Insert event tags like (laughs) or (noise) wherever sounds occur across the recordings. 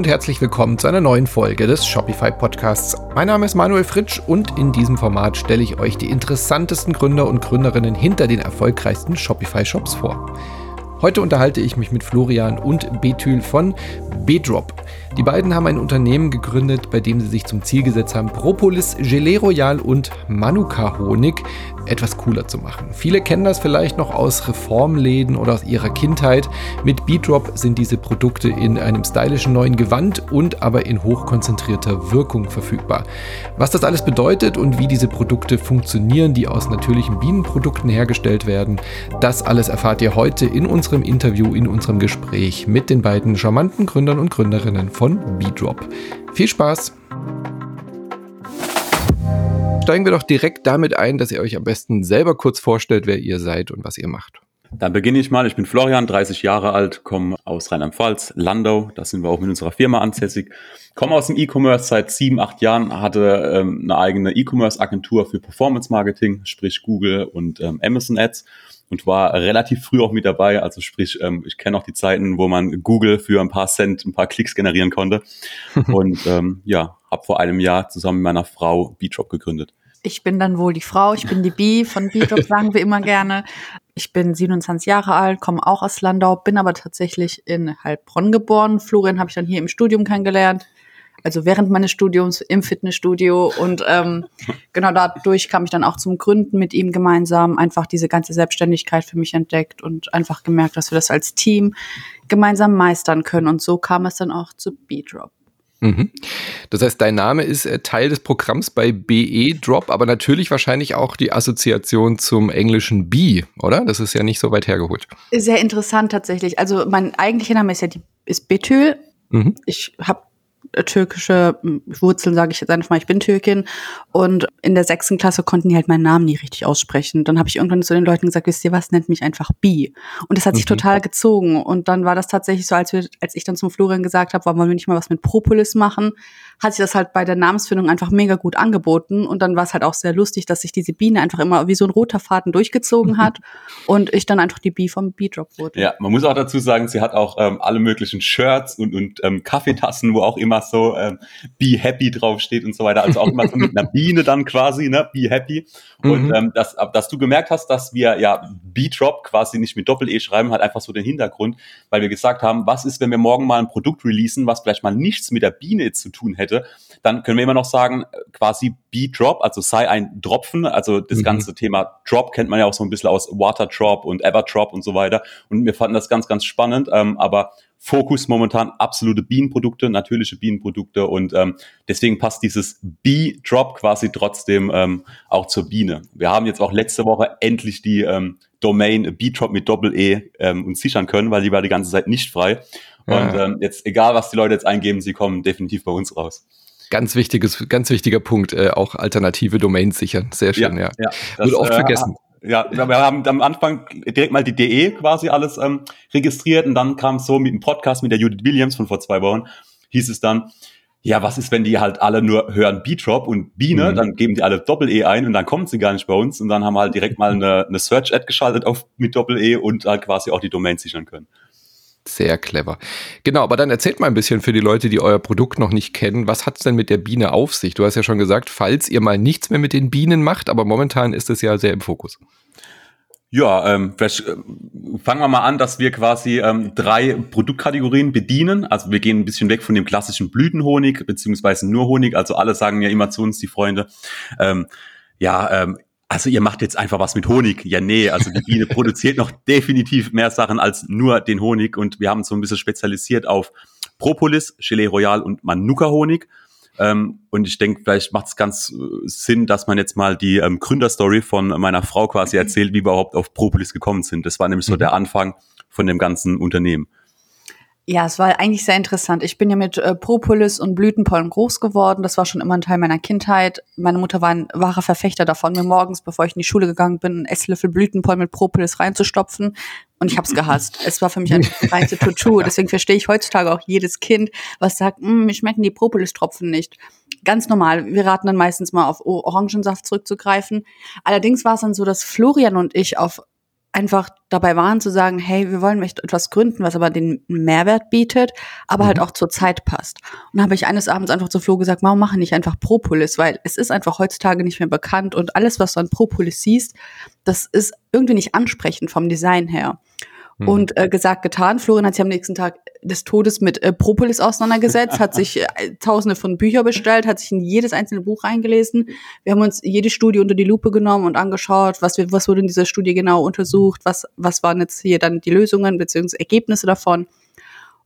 Und herzlich willkommen zu einer neuen Folge des Shopify Podcasts. Mein Name ist Manuel Fritsch und in diesem Format stelle ich euch die interessantesten Gründer und Gründerinnen hinter den erfolgreichsten Shopify Shops vor. Heute unterhalte ich mich mit Florian und Betül von Bedrop. Die beiden haben ein Unternehmen gegründet, bei dem sie sich zum Ziel gesetzt haben, Propolis, Gelee Royal und Manuka Honig etwas cooler zu machen. Viele kennen das vielleicht noch aus Reformläden oder aus ihrer Kindheit. Mit Beatrop sind diese Produkte in einem stylischen neuen Gewand und aber in hochkonzentrierter Wirkung verfügbar. Was das alles bedeutet und wie diese Produkte funktionieren, die aus natürlichen Bienenprodukten hergestellt werden, das alles erfahrt ihr heute in unserem Interview, in unserem Gespräch mit den beiden charmanten Gründern und Gründerinnen von Beatrop. Viel Spaß! Steigen wir doch direkt damit ein, dass ihr euch am besten selber kurz vorstellt, wer ihr seid und was ihr macht. Dann beginne ich mal. Ich bin Florian, 30 Jahre alt, komme aus Rheinland-Pfalz, Landau. Da sind wir auch mit unserer Firma ansässig. Komme aus dem E-Commerce seit sieben, acht Jahren, hatte ähm, eine eigene E-Commerce-Agentur für Performance-Marketing, sprich Google und ähm, Amazon Ads und war relativ früh auch mit dabei. Also sprich, ähm, ich kenne auch die Zeiten, wo man Google für ein paar Cent ein paar Klicks generieren konnte. (laughs) und ähm, ja, habe vor einem Jahr zusammen mit meiner Frau Beatrop gegründet. Ich bin dann wohl die Frau, ich bin die Bi von Beatrop, (laughs) sagen wir immer gerne. Ich bin 27 Jahre alt, komme auch aus Landau, bin aber tatsächlich in Heilbronn geboren. Florian habe ich dann hier im Studium kennengelernt, also während meines Studiums im Fitnessstudio. Und ähm, (laughs) genau dadurch kam ich dann auch zum Gründen mit ihm gemeinsam, einfach diese ganze Selbstständigkeit für mich entdeckt und einfach gemerkt, dass wir das als Team gemeinsam meistern können. Und so kam es dann auch zu Beatrop. Mhm. Das heißt, dein Name ist äh, Teil des Programms bei BE Drop, aber natürlich wahrscheinlich auch die Assoziation zum englischen B, oder? Das ist ja nicht so weit hergeholt. Sehr interessant tatsächlich. Also mein eigentlicher Name ist ja die ist Betül. Mhm. Ich habe türkische hm, Wurzeln, sage ich jetzt einfach mal, ich bin Türkin. Und in der sechsten Klasse konnten die halt meinen Namen nie richtig aussprechen. Dann habe ich irgendwann zu den Leuten gesagt, wisst ihr was, nennt mich einfach Bi. Und das hat sich mhm. total gezogen. Und dann war das tatsächlich so, als, wir, als ich dann zum Florian gesagt habe, wollen wir nicht mal was mit Propolis machen, hat sich das halt bei der Namensfindung einfach mega gut angeboten. Und dann war es halt auch sehr lustig, dass sich diese Biene einfach immer wie so ein roter Faden durchgezogen (laughs) hat und ich dann einfach die Bee vom Bee-Drop wurde. Ja, man muss auch dazu sagen, sie hat auch ähm, alle möglichen Shirts und, und ähm, Kaffeetassen, wo auch immer so ähm, Be Happy draufsteht und so weiter. Also auch immer so mit einer (laughs) Biene dann quasi, ne? Be Happy. Und mhm. ähm, dass, dass du gemerkt hast, dass wir ja B-Drop quasi nicht mit Doppel-E schreiben, hat einfach so den Hintergrund, weil wir gesagt haben, was ist, wenn wir morgen mal ein Produkt releasen, was vielleicht mal nichts mit der Biene zu tun hätte, dann können wir immer noch sagen, quasi B-Drop, also sei ein Tropfen, also das mhm. ganze Thema Drop kennt man ja auch so ein bisschen aus Water Drop und Ever Drop und so weiter. Und wir fanden das ganz, ganz spannend, ähm, aber Fokus momentan absolute Bienenprodukte, natürliche Bienenprodukte und ähm, deswegen passt dieses B-Drop quasi trotzdem ähm, auch zur Biene. Wir haben jetzt auch letzte Woche endlich die ähm, Domain B-Drop mit Doppel-E ähm, uns sichern können, weil die war die ganze Zeit nicht frei. Und ähm, jetzt, egal was die Leute jetzt eingeben, sie kommen definitiv bei uns raus. Ganz wichtiges, ganz wichtiger Punkt, äh, auch alternative Domains sichern. Sehr schön, ja. ja. ja Wird oft äh, vergessen. Ja, wir haben am Anfang direkt mal die DE quasi alles ähm, registriert und dann kam es so mit dem Podcast mit der Judith Williams von vor zwei Wochen, hieß es dann, ja, was ist, wenn die halt alle nur hören B-Drop und Biene, mhm. dann geben die alle Doppel-E ein und dann kommen sie gar nicht bei uns und dann haben wir halt direkt mal eine, eine Search-Ad geschaltet auf mit Doppel-E und halt quasi auch die Domain sichern können. Sehr clever. Genau, aber dann erzählt mal ein bisschen für die Leute, die euer Produkt noch nicht kennen, was hat es denn mit der Biene auf sich? Du hast ja schon gesagt, falls ihr mal nichts mehr mit den Bienen macht, aber momentan ist es ja sehr im Fokus. Ja, ähm, vielleicht äh, fangen wir mal an, dass wir quasi ähm, drei Produktkategorien bedienen. Also wir gehen ein bisschen weg von dem klassischen Blütenhonig, beziehungsweise nur Honig. Also alle sagen ja immer zu uns, die Freunde, ähm, ja, ähm, also ihr macht jetzt einfach was mit Honig. Ja, nee, also die Biene (laughs) produziert noch definitiv mehr Sachen als nur den Honig und wir haben so ein bisschen spezialisiert auf Propolis, Gelee Royal und Manuka-Honig. Ähm, und ich denke, vielleicht macht es ganz äh, Sinn, dass man jetzt mal die ähm, Gründerstory von meiner Frau quasi erzählt, wie wir überhaupt auf Propolis gekommen sind. Das war nämlich so mhm. der Anfang von dem ganzen Unternehmen. Ja, es war eigentlich sehr interessant. Ich bin ja mit äh, Propolis und Blütenpollen groß geworden. Das war schon immer ein Teil meiner Kindheit. Meine Mutter war ein wahrer Verfechter davon, mir morgens, bevor ich in die Schule gegangen bin, einen Esslöffel Blütenpollen mit Propolis reinzustopfen. Und ich habe es gehasst. Es war für mich ein (laughs) reinste Tutu. Deswegen verstehe ich heutzutage auch jedes Kind, was sagt, mm, mir schmecken die Propolis-Tropfen nicht. Ganz normal. Wir raten dann meistens mal auf Orangensaft zurückzugreifen. Allerdings war es dann so, dass Florian und ich auf einfach dabei waren zu sagen, hey, wir wollen etwas gründen, was aber den Mehrwert bietet, aber halt mhm. halt auch zur Zeit passt. Und dann habe ich eines Abends einfach zu Flo gesagt, warum machen nicht einfach Propolis? Weil es ist einfach heutzutage nicht mehr bekannt und alles, was du an Propolis siehst, das ist irgendwie nicht ansprechend vom Design her. Mhm. Und äh, gesagt, getan. Florian hat sich am nächsten Tag des Todes mit äh, Propolis auseinandergesetzt, hat sich äh, (laughs) tausende von Büchern bestellt, hat sich in jedes einzelne Buch reingelesen. Wir haben uns jede Studie unter die Lupe genommen und angeschaut, was, wir, was wurde in dieser Studie genau untersucht, was, was waren jetzt hier dann die Lösungen bzw. Ergebnisse davon.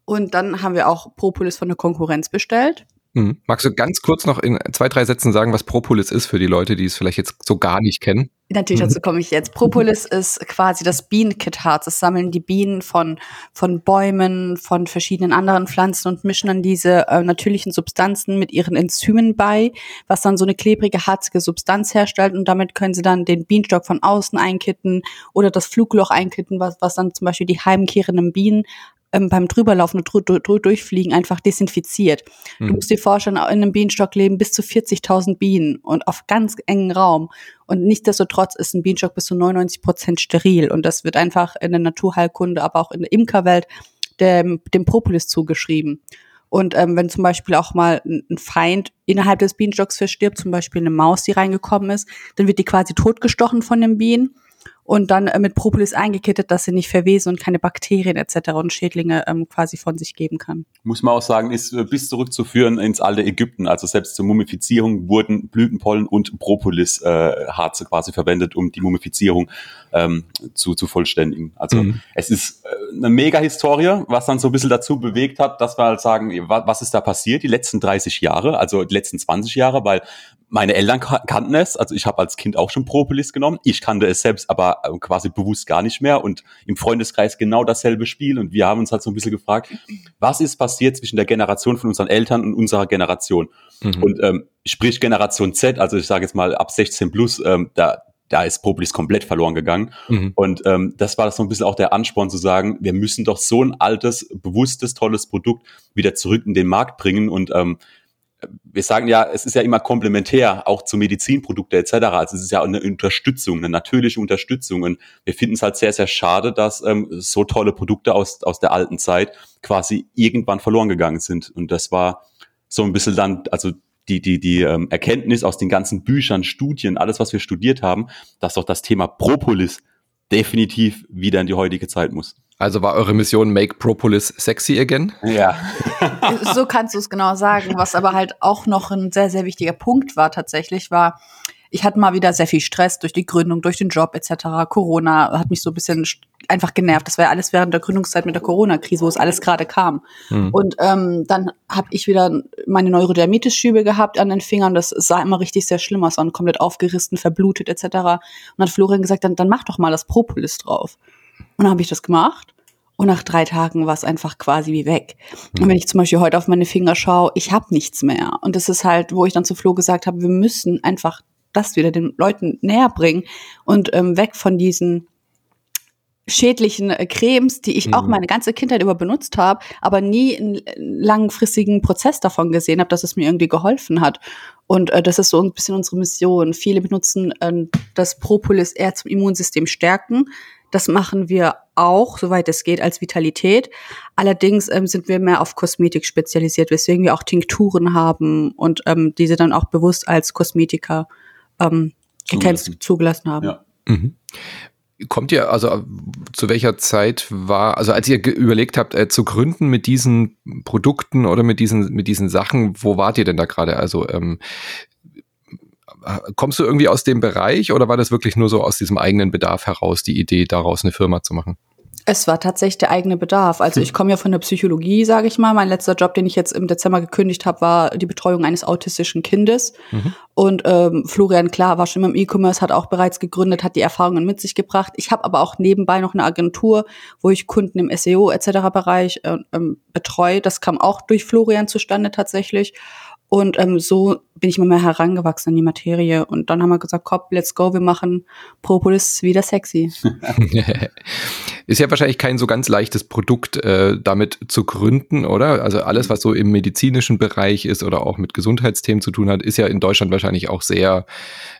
Und dann haben wir auch Propolis von der Konkurrenz bestellt. Mhm. Magst du ganz kurz noch in zwei, drei Sätzen sagen, was Propolis ist für die Leute, die es vielleicht jetzt so gar nicht kennen? Natürlich, dazu mhm. komme ich jetzt. Propolis ist quasi das Bienenkitharz. Es sammeln die Bienen von, von Bäumen, von verschiedenen anderen Pflanzen und mischen dann diese äh, natürlichen Substanzen mit ihren Enzymen bei, was dann so eine klebrige, harzige Substanz herstellt und damit können sie dann den Bienenstock von außen einkitten oder das Flugloch einkitten, was, was dann zum Beispiel die heimkehrenden Bienen ähm, beim Drüberlaufen und dr dr durchfliegen einfach desinfiziert. Mhm. Du musst dir vorstellen, in einem Bienenstock leben bis zu 40.000 Bienen und auf ganz engen Raum. Und nichtsdestotrotz ist ein Bienenstock bis zu 99 Prozent steril. Und das wird einfach in der Naturheilkunde, aber auch in der Imkerwelt dem, dem Propolis zugeschrieben. Und ähm, wenn zum Beispiel auch mal ein Feind innerhalb des Bienenstocks verstirbt, zum Beispiel eine Maus, die reingekommen ist, dann wird die quasi totgestochen von den Bienen und dann äh, mit Propolis eingekittet, dass sie nicht verwesen und keine Bakterien etc. und Schädlinge ähm, quasi von sich geben kann. Muss man auch sagen, ist äh, bis zurückzuführen ins alte Ägypten. Also selbst zur Mumifizierung wurden Blütenpollen und Propolis äh, quasi verwendet, um die Mumifizierung ähm, zu, zu vollständigen. Also mhm. es ist äh, eine Mega-Historie, was dann so ein bisschen dazu bewegt hat, dass wir halt sagen, was ist da passiert die letzten 30 Jahre, also die letzten 20 Jahre, weil meine Eltern kannten es, also ich habe als Kind auch schon Propolis genommen. Ich kannte es selbst aber äh, quasi bewusst gar nicht mehr und im Freundeskreis genau dasselbe Spiel und wir haben uns halt so ein bisschen gefragt, was ist passiert zwischen der Generation von unseren Eltern und unserer Generation? Mhm. Und ähm, sprich Generation Z, also ich sage jetzt mal ab 16 plus, ähm, da da ist Propolis komplett verloren gegangen. Mhm. Und ähm, das war so ein bisschen auch der Ansporn zu sagen, wir müssen doch so ein altes, bewusstes, tolles Produkt wieder zurück in den Markt bringen. Und ähm, wir sagen ja, es ist ja immer komplementär, auch zu Medizinprodukte etc. Also es ist ja eine Unterstützung, eine natürliche Unterstützung. Und wir finden es halt sehr, sehr schade, dass ähm, so tolle Produkte aus, aus der alten Zeit quasi irgendwann verloren gegangen sind. Und das war so ein bisschen dann, also die, die, die ähm, Erkenntnis aus den ganzen Büchern, Studien, alles, was wir studiert haben, dass doch das Thema Propolis definitiv wieder in die heutige Zeit muss. Also war eure Mission Make Propolis sexy again? Ja. (laughs) so kannst du es genau sagen. Was aber halt auch noch ein sehr, sehr wichtiger Punkt war tatsächlich, war, ich hatte mal wieder sehr viel Stress durch die Gründung, durch den Job etc. Corona hat mich so ein bisschen einfach genervt. Das war ja alles während der Gründungszeit mit der Corona-Krise, wo es alles gerade kam. Mhm. Und ähm, dann habe ich wieder meine Neurodermitis-Schübe gehabt an den Fingern. Das sah immer richtig sehr schlimm aus, waren komplett aufgerissen, verblutet etc. Und dann hat Florian gesagt, dann, dann mach doch mal das Propolis drauf. Und dann habe ich das gemacht. Und nach drei Tagen war es einfach quasi wie weg. Mhm. Und wenn ich zum Beispiel heute auf meine Finger schaue, ich habe nichts mehr. Und das ist halt, wo ich dann zu Flo gesagt habe, wir müssen einfach das wieder den Leuten näher bringen und ähm, weg von diesen schädlichen äh, Cremes, die ich mhm. auch meine ganze Kindheit über benutzt habe, aber nie einen langfristigen Prozess davon gesehen habe, dass es mir irgendwie geholfen hat. Und äh, das ist so ein bisschen unsere Mission. Viele benutzen äh, das Propolis eher zum Immunsystem stärken, das machen wir auch, soweit es geht, als Vitalität. Allerdings ähm, sind wir mehr auf Kosmetik spezialisiert, weswegen wir auch Tinkturen haben und ähm, diese dann auch bewusst als Kosmetika ähm, zugelassen. zugelassen haben. Ja. Mhm. Kommt ihr, also zu welcher Zeit war, also als ihr überlegt habt, äh, zu gründen mit diesen Produkten oder mit diesen, mit diesen Sachen, wo wart ihr denn da gerade? Also ähm, kommst du irgendwie aus dem Bereich oder war das wirklich nur so aus diesem eigenen Bedarf heraus, die Idee, daraus eine Firma zu machen? Es war tatsächlich der eigene Bedarf. Also ich komme ja von der Psychologie, sage ich mal. Mein letzter Job, den ich jetzt im Dezember gekündigt habe, war die Betreuung eines autistischen Kindes. Mhm. Und ähm, Florian, klar, war schon im E-Commerce, hat auch bereits gegründet, hat die Erfahrungen mit sich gebracht. Ich habe aber auch nebenbei noch eine Agentur, wo ich Kunden im SEO etc. Bereich äh, ähm, betreue. Das kam auch durch Florian zustande tatsächlich. Und ähm, so bin ich immer mehr herangewachsen an die Materie. Und dann haben wir gesagt, komm, let's go, wir machen Propolis wieder sexy. (laughs) Ist ja wahrscheinlich kein so ganz leichtes Produkt, äh, damit zu gründen, oder? Also alles, was so im medizinischen Bereich ist oder auch mit Gesundheitsthemen zu tun hat, ist ja in Deutschland wahrscheinlich auch sehr,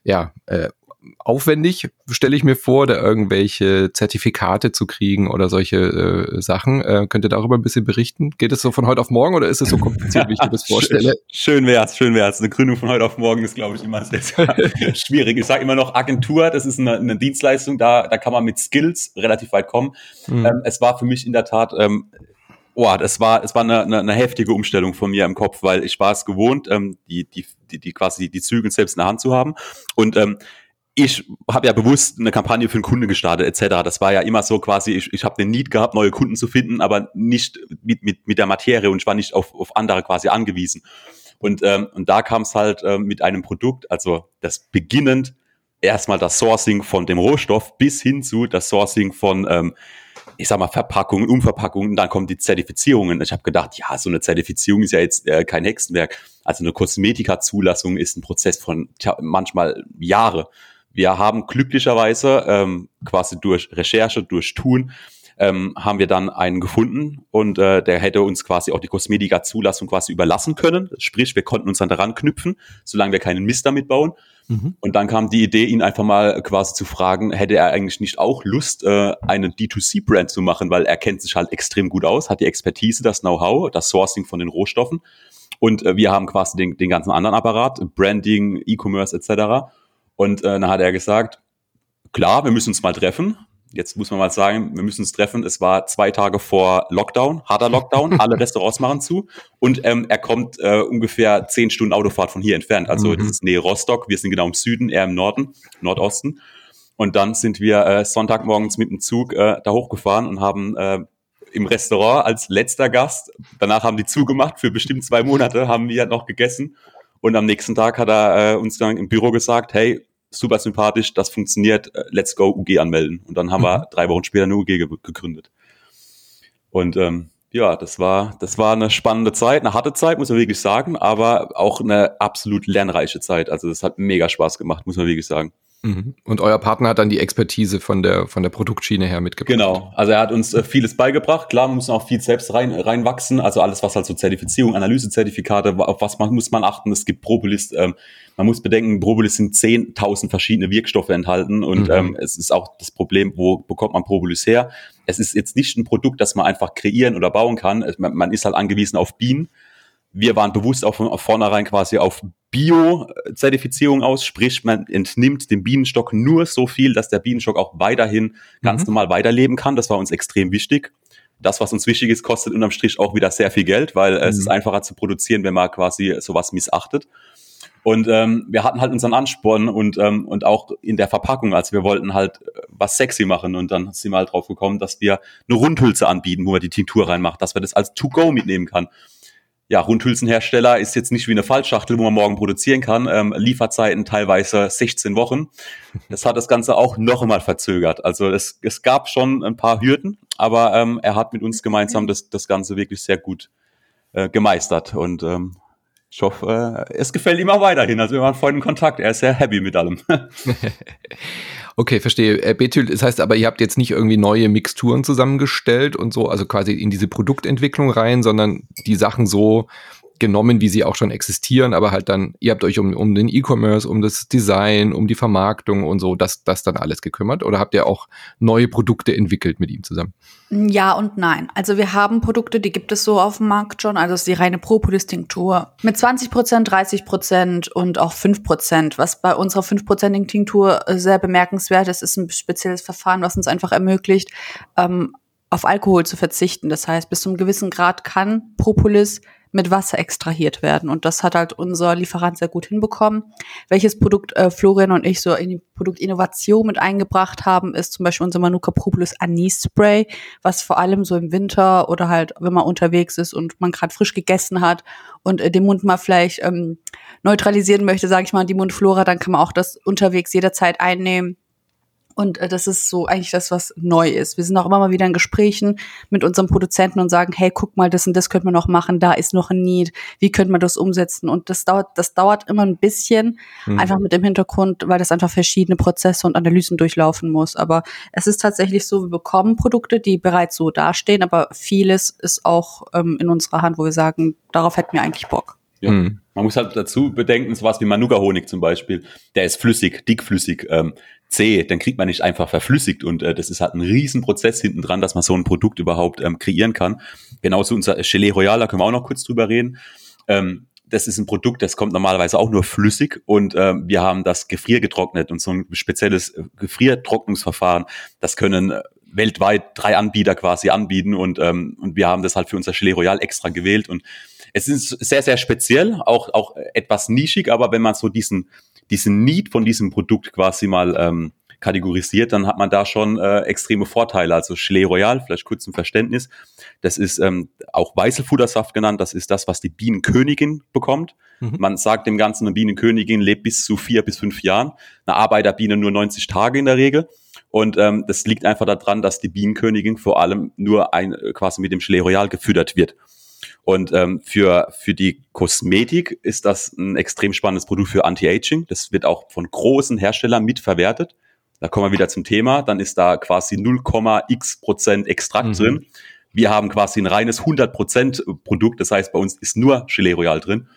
ja, äh, aufwendig, stelle ich mir vor, da irgendwelche Zertifikate zu kriegen oder solche äh, Sachen. Äh, könnt ihr darüber ein bisschen berichten? Geht es so von heute auf morgen oder ist es so kompliziert, wie ich mir das (laughs) vorstelle? Schön wär's, schön wär's. Eine Gründung von heute auf morgen ist, glaube ich, immer sehr, sehr (laughs) schwierig. Ich sage immer noch Agentur, das ist eine, eine, Dienstleistung, da, da kann man mit Skills relativ weit kommen. Mhm. Ähm, es war für mich in der Tat ähm, Oh, das war, es war eine, eine, eine heftige Umstellung von mir im Kopf, weil ich war es gewohnt, ähm, die, die, die, die quasi die Zügel selbst in der Hand zu haben. Und ähm, ich habe ja bewusst eine Kampagne für einen Kunden gestartet, etc. Das war ja immer so quasi, ich, ich habe den Need gehabt, neue Kunden zu finden, aber nicht mit, mit, mit der Materie und ich war nicht auf, auf andere quasi angewiesen. Und, ähm, und da kam es halt ähm, mit einem Produkt, also das beginnend erstmal das Sourcing von dem Rohstoff bis hin zu das Sourcing von ähm, ich sag mal, Verpackungen, Umverpackungen, dann kommen die Zertifizierungen. Ich habe gedacht, ja, so eine Zertifizierung ist ja jetzt äh, kein Hexenwerk. Also eine Kosmetika-Zulassung ist ein Prozess von tja, manchmal Jahre. Wir haben glücklicherweise ähm, quasi durch Recherche, durch Tun, ähm, haben wir dann einen gefunden und äh, der hätte uns quasi auch die Kosmetika-Zulassung quasi überlassen können. Sprich, wir konnten uns dann daran knüpfen, solange wir keinen Mist damit bauen. Mhm. Und dann kam die Idee, ihn einfach mal quasi zu fragen, hätte er eigentlich nicht auch Lust, äh, eine D2C-Brand zu machen, weil er kennt sich halt extrem gut aus, hat die Expertise, das Know-how, das Sourcing von den Rohstoffen. Und äh, wir haben quasi den, den ganzen anderen Apparat, Branding, E-Commerce etc. Und äh, dann hat er gesagt, klar, wir müssen uns mal treffen. Jetzt muss man mal sagen, wir müssen uns treffen. Es war zwei Tage vor Lockdown, harter Lockdown, (laughs) alle Restaurants machen zu. Und ähm, er kommt äh, ungefähr zehn Stunden Autofahrt von hier entfernt. Also mhm. das ist Nähe Rostock. Wir sind genau im Süden, er im Norden, Nordosten. Und dann sind wir äh, Sonntagmorgens mit dem Zug äh, da hochgefahren und haben äh, im Restaurant als letzter Gast, danach haben die zugemacht, für bestimmt zwei Monate haben wir noch gegessen. Und am nächsten Tag hat er äh, uns dann im Büro gesagt, hey, super sympathisch, das funktioniert, äh, let's go UG anmelden. Und dann haben mhm. wir drei Wochen später eine UG ge gegründet. Und ähm, ja, das war, das war eine spannende Zeit, eine harte Zeit, muss man wirklich sagen, aber auch eine absolut lernreiche Zeit. Also das hat mega Spaß gemacht, muss man wirklich sagen. Mhm. Und euer Partner hat dann die Expertise von der, von der Produktschiene her mitgebracht. Genau. Also er hat uns äh, vieles beigebracht. Klar, man muss auch viel selbst rein, reinwachsen. Also alles, was halt so Zertifizierung, Analysezertifikate, auf was man, muss man achten. Es gibt Propolis. Ähm, man muss bedenken, Propolis sind 10.000 verschiedene Wirkstoffe enthalten. Und mhm. ähm, es ist auch das Problem, wo bekommt man Propolis her? Es ist jetzt nicht ein Produkt, das man einfach kreieren oder bauen kann. Man, man ist halt angewiesen auf Bienen wir waren bewusst auch von vornherein quasi auf Bio-Zertifizierung aus, sprich man entnimmt dem Bienenstock nur so viel, dass der Bienenstock auch weiterhin ganz mhm. normal weiterleben kann. Das war uns extrem wichtig. Das, was uns wichtig ist, kostet unterm Strich auch wieder sehr viel Geld, weil mhm. es ist einfacher zu produzieren, wenn man quasi sowas missachtet. Und ähm, wir hatten halt unseren Ansporn und, ähm, und auch in der Verpackung, also wir wollten halt äh, was sexy machen und dann sind wir halt drauf gekommen, dass wir eine Rundhülse anbieten, wo man die Tinktur reinmacht, dass man das als To-Go mitnehmen kann ja, Rundhülsenhersteller ist jetzt nicht wie eine Fallschachtel, wo man morgen produzieren kann. Ähm, Lieferzeiten teilweise 16 Wochen. Das hat das Ganze auch noch einmal verzögert. Also es, es gab schon ein paar Hürden, aber ähm, er hat mit uns gemeinsam das, das Ganze wirklich sehr gut äh, gemeistert. Und ähm, ich hoffe, äh, es gefällt ihm auch weiterhin. Also wir waren vorhin in Kontakt. Er ist sehr happy mit allem. (laughs) (laughs) okay, verstehe. Äh, Bethyl, das heißt aber, ihr habt jetzt nicht irgendwie neue Mixturen zusammengestellt und so, also quasi in diese Produktentwicklung rein, sondern die Sachen so genommen, wie sie auch schon existieren, aber halt dann, ihr habt euch um, um den E-Commerce, um das Design, um die Vermarktung und so, das, das dann alles gekümmert? Oder habt ihr auch neue Produkte entwickelt mit ihm zusammen? Ja und nein. Also wir haben Produkte, die gibt es so auf dem Markt schon. Also es ist die reine Propolis-Tinktur mit 20 Prozent, 30 Prozent und auch 5 Prozent. Was bei unserer 5-prozentigen Tinktur sehr bemerkenswert ist, ist ein spezielles Verfahren, was uns einfach ermöglicht, ähm, auf Alkohol zu verzichten. Das heißt, bis zu einem gewissen Grad kann Propolis mit Wasser extrahiert werden. Und das hat halt unser Lieferant sehr gut hinbekommen. Welches Produkt äh, Florian und ich so in die Produktinnovation mit eingebracht haben, ist zum Beispiel unser Manuka Propolis Anis Spray, was vor allem so im Winter oder halt, wenn man unterwegs ist und man gerade frisch gegessen hat und äh, den Mund mal vielleicht ähm, neutralisieren möchte, sage ich mal, die Mundflora, dann kann man auch das unterwegs jederzeit einnehmen und äh, das ist so eigentlich das, was neu ist. Wir sind auch immer mal wieder in Gesprächen mit unserem Produzenten und sagen, hey, guck mal, das und das könnte man noch machen, da ist noch ein Need, wie könnte man das umsetzen? Und das dauert, das dauert immer ein bisschen, mhm. einfach mit dem Hintergrund, weil das einfach verschiedene Prozesse und Analysen durchlaufen muss. Aber es ist tatsächlich so, wir bekommen Produkte, die bereits so dastehen, aber vieles ist auch ähm, in unserer Hand, wo wir sagen, darauf hätten wir eigentlich Bock. Ja. Mhm. Man muss halt dazu bedenken, sowas wie Manuka-Honig zum Beispiel, der ist flüssig, dickflüssig, ähm, zäh, den kriegt man nicht einfach verflüssigt und äh, das ist halt ein Riesenprozess hinten dran, dass man so ein Produkt überhaupt ähm, kreieren kann. Genauso unser Gelee Royal, da können wir auch noch kurz drüber reden. Ähm, das ist ein Produkt, das kommt normalerweise auch nur flüssig und äh, wir haben das gefriergetrocknet und so ein spezielles äh, Gefriertrocknungsverfahren, das können äh, weltweit drei Anbieter quasi anbieten und, ähm, und wir haben das halt für unser Gelee Royal extra gewählt und es ist sehr, sehr speziell, auch, auch etwas nischig, aber wenn man so diesen, diesen Need von diesem Produkt quasi mal ähm, kategorisiert, dann hat man da schon äh, extreme Vorteile. Also Gelee Royal, vielleicht kurz zum Verständnis, das ist ähm, auch Weißelfudersaft genannt, das ist das, was die Bienenkönigin bekommt. Mhm. Man sagt dem Ganzen, eine Bienenkönigin lebt bis zu vier bis fünf Jahren, eine Arbeiterbiene nur 90 Tage in der Regel. Und ähm, das liegt einfach daran, dass die Bienenkönigin vor allem nur ein, quasi mit dem Gelee Royal gefüttert wird. Und ähm, für, für die Kosmetik ist das ein extrem spannendes Produkt für Anti-Aging. Das wird auch von großen Herstellern mitverwertet. Da kommen wir wieder zum Thema. Dann ist da quasi 0,x Prozent Extrakt mhm. drin. Wir haben quasi ein reines 100 Prozent Produkt. Das heißt, bei uns ist nur Gelee Royal drin.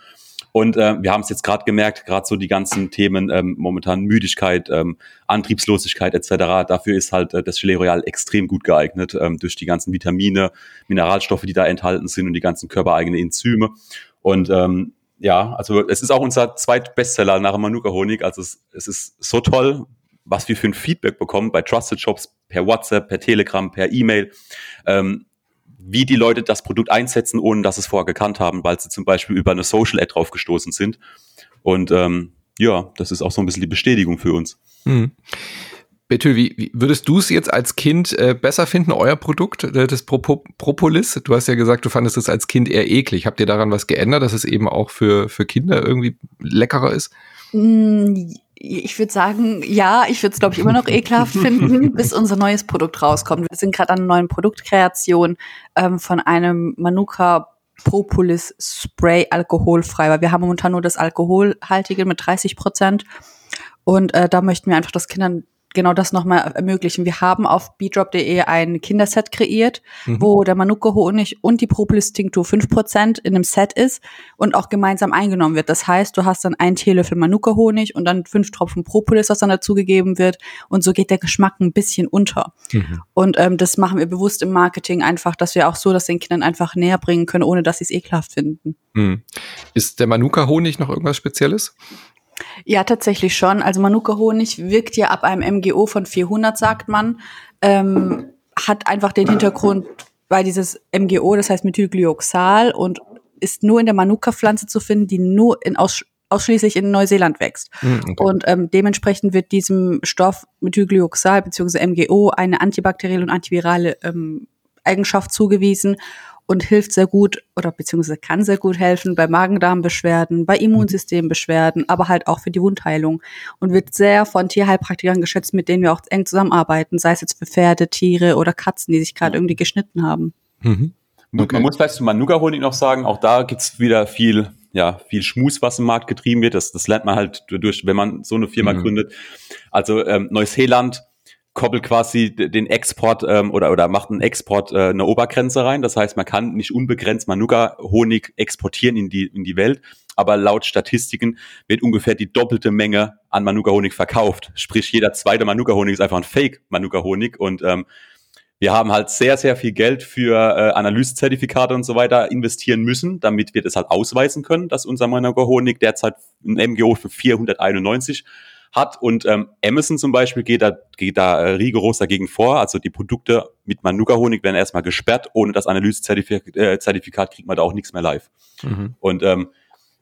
Und äh, wir haben es jetzt gerade gemerkt, gerade so die ganzen Themen ähm, momentan Müdigkeit, ähm, Antriebslosigkeit etc. Dafür ist halt äh, das Gelee Royal extrem gut geeignet ähm, durch die ganzen Vitamine, Mineralstoffe, die da enthalten sind und die ganzen körpereigenen Enzyme. Und ähm, ja, also es ist auch unser zweitbestseller nach Manuka Honig. Also es, es ist so toll, was wir für ein Feedback bekommen bei Trusted Shops per WhatsApp, per Telegram, per E-Mail. Ähm, wie die Leute das Produkt einsetzen, ohne dass sie es vorher gekannt haben, weil sie zum Beispiel über eine Social Ad drauf gestoßen sind. Und ähm, ja, das ist auch so ein bisschen die Bestätigung für uns. Mhm. Betül, wie, wie würdest du es jetzt als Kind äh, besser finden, euer Produkt, äh, das Pro Propolis? Du hast ja gesagt, du fandest es als Kind eher eklig. Habt ihr daran was geändert, dass es eben auch für, für Kinder irgendwie leckerer ist? Mm, ich würde sagen, ja, ich würde es, glaube ich, immer noch ekelhaft (laughs) finden, bis unser neues Produkt rauskommt. Wir sind gerade an einer neuen Produktkreation ähm, von einem Manuka Propolis Spray alkoholfrei, weil wir haben momentan nur das Alkoholhaltige mit 30 Prozent. Und äh, da möchten wir einfach das Kindern genau das nochmal ermöglichen. Wir haben auf bdrop.de ein Kinderset kreiert, mhm. wo der Manuka-Honig und die Propolis-Tinktur 5% in einem Set ist und auch gemeinsam eingenommen wird. Das heißt, du hast dann einen Teelöffel Manuka-Honig und dann fünf Tropfen Propolis, was dann dazugegeben wird. Und so geht der Geschmack ein bisschen unter. Mhm. Und ähm, das machen wir bewusst im Marketing einfach, dass wir auch so das den Kindern einfach näher bringen können, ohne dass sie es ekelhaft finden. Mhm. Ist der Manuka-Honig noch irgendwas Spezielles? Ja, tatsächlich schon. Also Manuka-Honig wirkt ja ab einem MGO von 400, sagt man. Ähm, hat einfach den Hintergrund, weil dieses MGO, das heißt Methylglyoxal und ist nur in der Manuka-Pflanze zu finden, die nur in aus, ausschließlich in Neuseeland wächst. Hm, okay. Und ähm, dementsprechend wird diesem Stoff Methylglyoxal bzw. MGO eine antibakterielle und antivirale ähm, Eigenschaft zugewiesen und hilft sehr gut oder beziehungsweise kann sehr gut helfen bei Magen-Darm-Beschwerden, bei Immunsystembeschwerden, aber halt auch für die Wundheilung und wird sehr von Tierheilpraktikern geschätzt, mit denen wir auch eng zusammenarbeiten, sei es jetzt für Pferde, Tiere oder Katzen, die sich gerade irgendwie geschnitten haben. Mhm. Okay. Man muss vielleicht zu Manuka-Honig noch sagen, auch da gibt's wieder viel, ja, viel Schmus, was im Markt getrieben wird. Das, das lernt man halt durch, wenn man so eine Firma mhm. gründet. Also ähm, Neuseeland koppelt quasi den Export ähm, oder, oder macht einen Export äh, eine Obergrenze rein. Das heißt, man kann nicht unbegrenzt Manuka-Honig exportieren in die, in die Welt. Aber laut Statistiken wird ungefähr die doppelte Menge an Manuka-Honig verkauft. Sprich, jeder zweite Manuka-Honig ist einfach ein Fake-Manuka-Honig. Und ähm, wir haben halt sehr, sehr viel Geld für äh, Analysezertifikate und so weiter investieren müssen, damit wir das halt ausweisen können, dass unser Manuka-Honig derzeit ein MGO für 491 hat. Und ähm, Amazon zum Beispiel geht da, geht da äh, rigoros dagegen vor. Also die Produkte mit Manuka-Honig werden erstmal gesperrt. Ohne das Analysezertifikat äh, Zertifikat kriegt man da auch nichts mehr live. Mhm. Und ähm,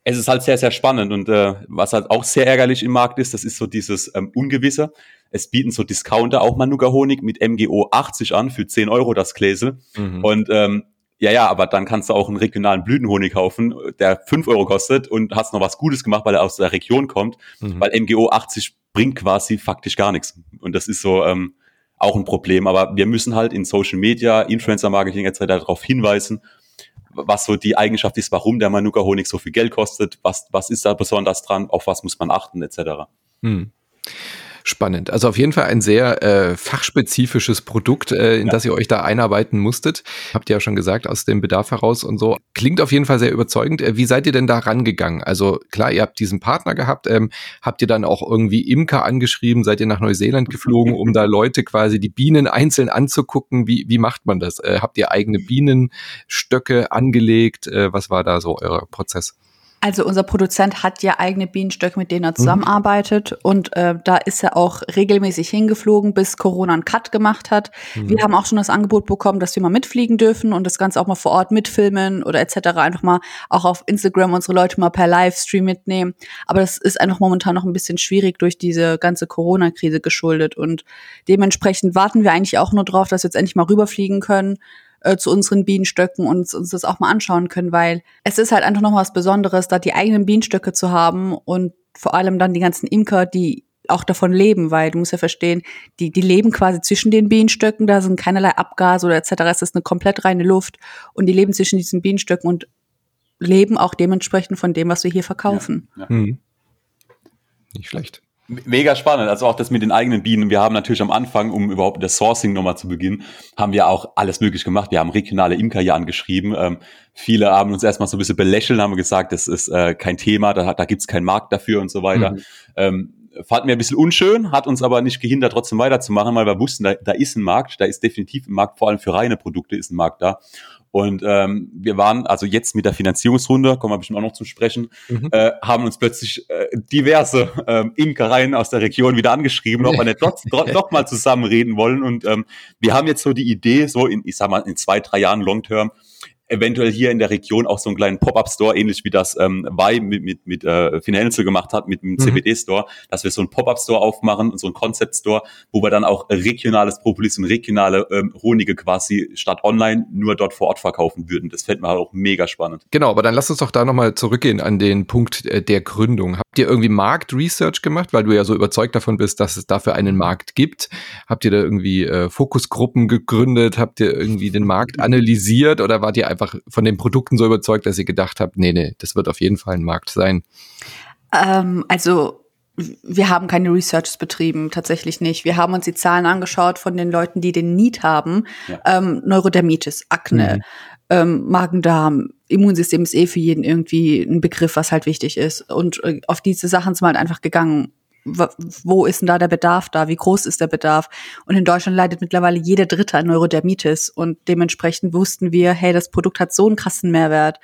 es ist halt sehr, sehr spannend. Und äh, was halt auch sehr ärgerlich im Markt ist, das ist so dieses ähm, Ungewisse. Es bieten so Discounter auch Manuka-Honig mit MGO 80 an für 10 Euro das Gläsel. Mhm. Und ähm, ja, ja, aber dann kannst du auch einen regionalen Blütenhonig kaufen, der fünf Euro kostet und hast noch was Gutes gemacht, weil er aus der Region kommt, mhm. weil MGO 80 bringt quasi faktisch gar nichts. Und das ist so ähm, auch ein Problem. Aber wir müssen halt in Social Media, Influencer-Marketing etc. darauf hinweisen, was so die Eigenschaft ist, warum der Manuka-Honig so viel Geld kostet, was, was ist da besonders dran, auf was muss man achten etc. Mhm. Spannend. Also auf jeden Fall ein sehr äh, fachspezifisches Produkt, äh, in ja. das ihr euch da einarbeiten musstet. Habt ihr ja schon gesagt, aus dem Bedarf heraus und so. Klingt auf jeden Fall sehr überzeugend. Äh, wie seid ihr denn da rangegangen? Also klar, ihr habt diesen Partner gehabt. Ähm, habt ihr dann auch irgendwie Imker angeschrieben? Seid ihr nach Neuseeland geflogen, um da Leute quasi die Bienen einzeln anzugucken? Wie, wie macht man das? Äh, habt ihr eigene Bienenstöcke angelegt? Äh, was war da so euer Prozess? Also unser Produzent hat ja eigene Bienenstöcke, mit denen er mhm. zusammenarbeitet. Mhm. Und äh, da ist er auch regelmäßig hingeflogen, bis Corona einen Cut gemacht hat. Mhm. Wir haben auch schon das Angebot bekommen, dass wir mal mitfliegen dürfen und das Ganze auch mal vor Ort mitfilmen oder etc. Einfach mal auch auf Instagram unsere Leute mal per Livestream mitnehmen. Aber das ist einfach momentan noch ein bisschen schwierig durch diese ganze Corona-Krise geschuldet. Und dementsprechend warten wir eigentlich auch nur drauf, dass wir jetzt endlich mal rüberfliegen können äh, zu unseren Bienenstöcken und uns das auch mal anschauen können, weil es ist halt einfach noch was Besonderes, da die eigenen Bienenstöcke zu haben und vor allem dann die ganzen Imker, die auch davon leben, weil du musst ja verstehen, die, die leben quasi zwischen den Bienenstöcken, da sind keinerlei Abgase oder etc. Es ist eine komplett reine Luft und die leben zwischen diesen Bienenstöcken und leben auch dementsprechend von dem, was wir hier verkaufen. Ja, ja. Hm. Nicht schlecht. Mega spannend, also auch das mit den eigenen Bienen. Wir haben natürlich am Anfang, um überhaupt das Sourcing nochmal zu beginnen, haben wir auch alles möglich gemacht. Wir haben regionale Imker hier angeschrieben. Ähm, viele haben uns erstmal so ein bisschen belächelt, haben gesagt, das ist äh, kein Thema, da, da gibt es keinen Markt dafür und so weiter. Mhm. Ähm, fanden wir ein bisschen unschön, hat uns aber nicht gehindert, trotzdem weiterzumachen, weil wir wussten, da, da ist ein Markt, da ist definitiv ein Markt, vor allem für reine Produkte ist ein Markt da. Und ähm, wir waren also jetzt mit der Finanzierungsrunde, kommen wir bestimmt auch noch zu sprechen, mhm. äh, haben uns plötzlich äh, diverse äh, Imkereien aus der Region wieder angeschrieben, ob wir nicht doch, doch, doch mal zusammen reden wollen. Und ähm, wir haben jetzt so die Idee, so in, ich sag mal, in zwei, drei Jahren Long-Term, eventuell hier in der Region auch so einen kleinen Pop-Up-Store, ähnlich wie das ähm, Wei mit, mit, mit äh, Finanzel gemacht hat, mit dem mhm. CBD-Store, dass wir so einen Pop-Up-Store aufmachen, so einen Concept-Store, wo wir dann auch regionales Propolis und regionale ähm, Honige quasi statt online nur dort vor Ort verkaufen würden. Das fällt mir halt auch mega spannend. Genau, aber dann lass uns doch da nochmal zurückgehen an den Punkt äh, der Gründung. Habt ihr irgendwie Markt-Research gemacht, weil du ja so überzeugt davon bist, dass es dafür einen Markt gibt? Habt ihr da irgendwie äh, Fokusgruppen gegründet? Habt ihr irgendwie den Markt analysiert oder wart ihr einfach von den Produkten so überzeugt, dass ihr gedacht habt, nee, nee, das wird auf jeden Fall ein Markt sein? Ähm, also wir haben keine Researches betrieben, tatsächlich nicht. Wir haben uns die Zahlen angeschaut von den Leuten, die den Need haben. Ja. Ähm, Neurodermitis, Akne, mhm. ähm, Magen-Darm, Immunsystem ist eh für jeden irgendwie ein Begriff, was halt wichtig ist. Und äh, auf diese Sachen sind wir halt einfach gegangen wo ist denn da der Bedarf da? Wie groß ist der Bedarf? Und in Deutschland leidet mittlerweile jeder Dritte an Neurodermitis. Und dementsprechend wussten wir, hey, das Produkt hat so einen krassen Mehrwert.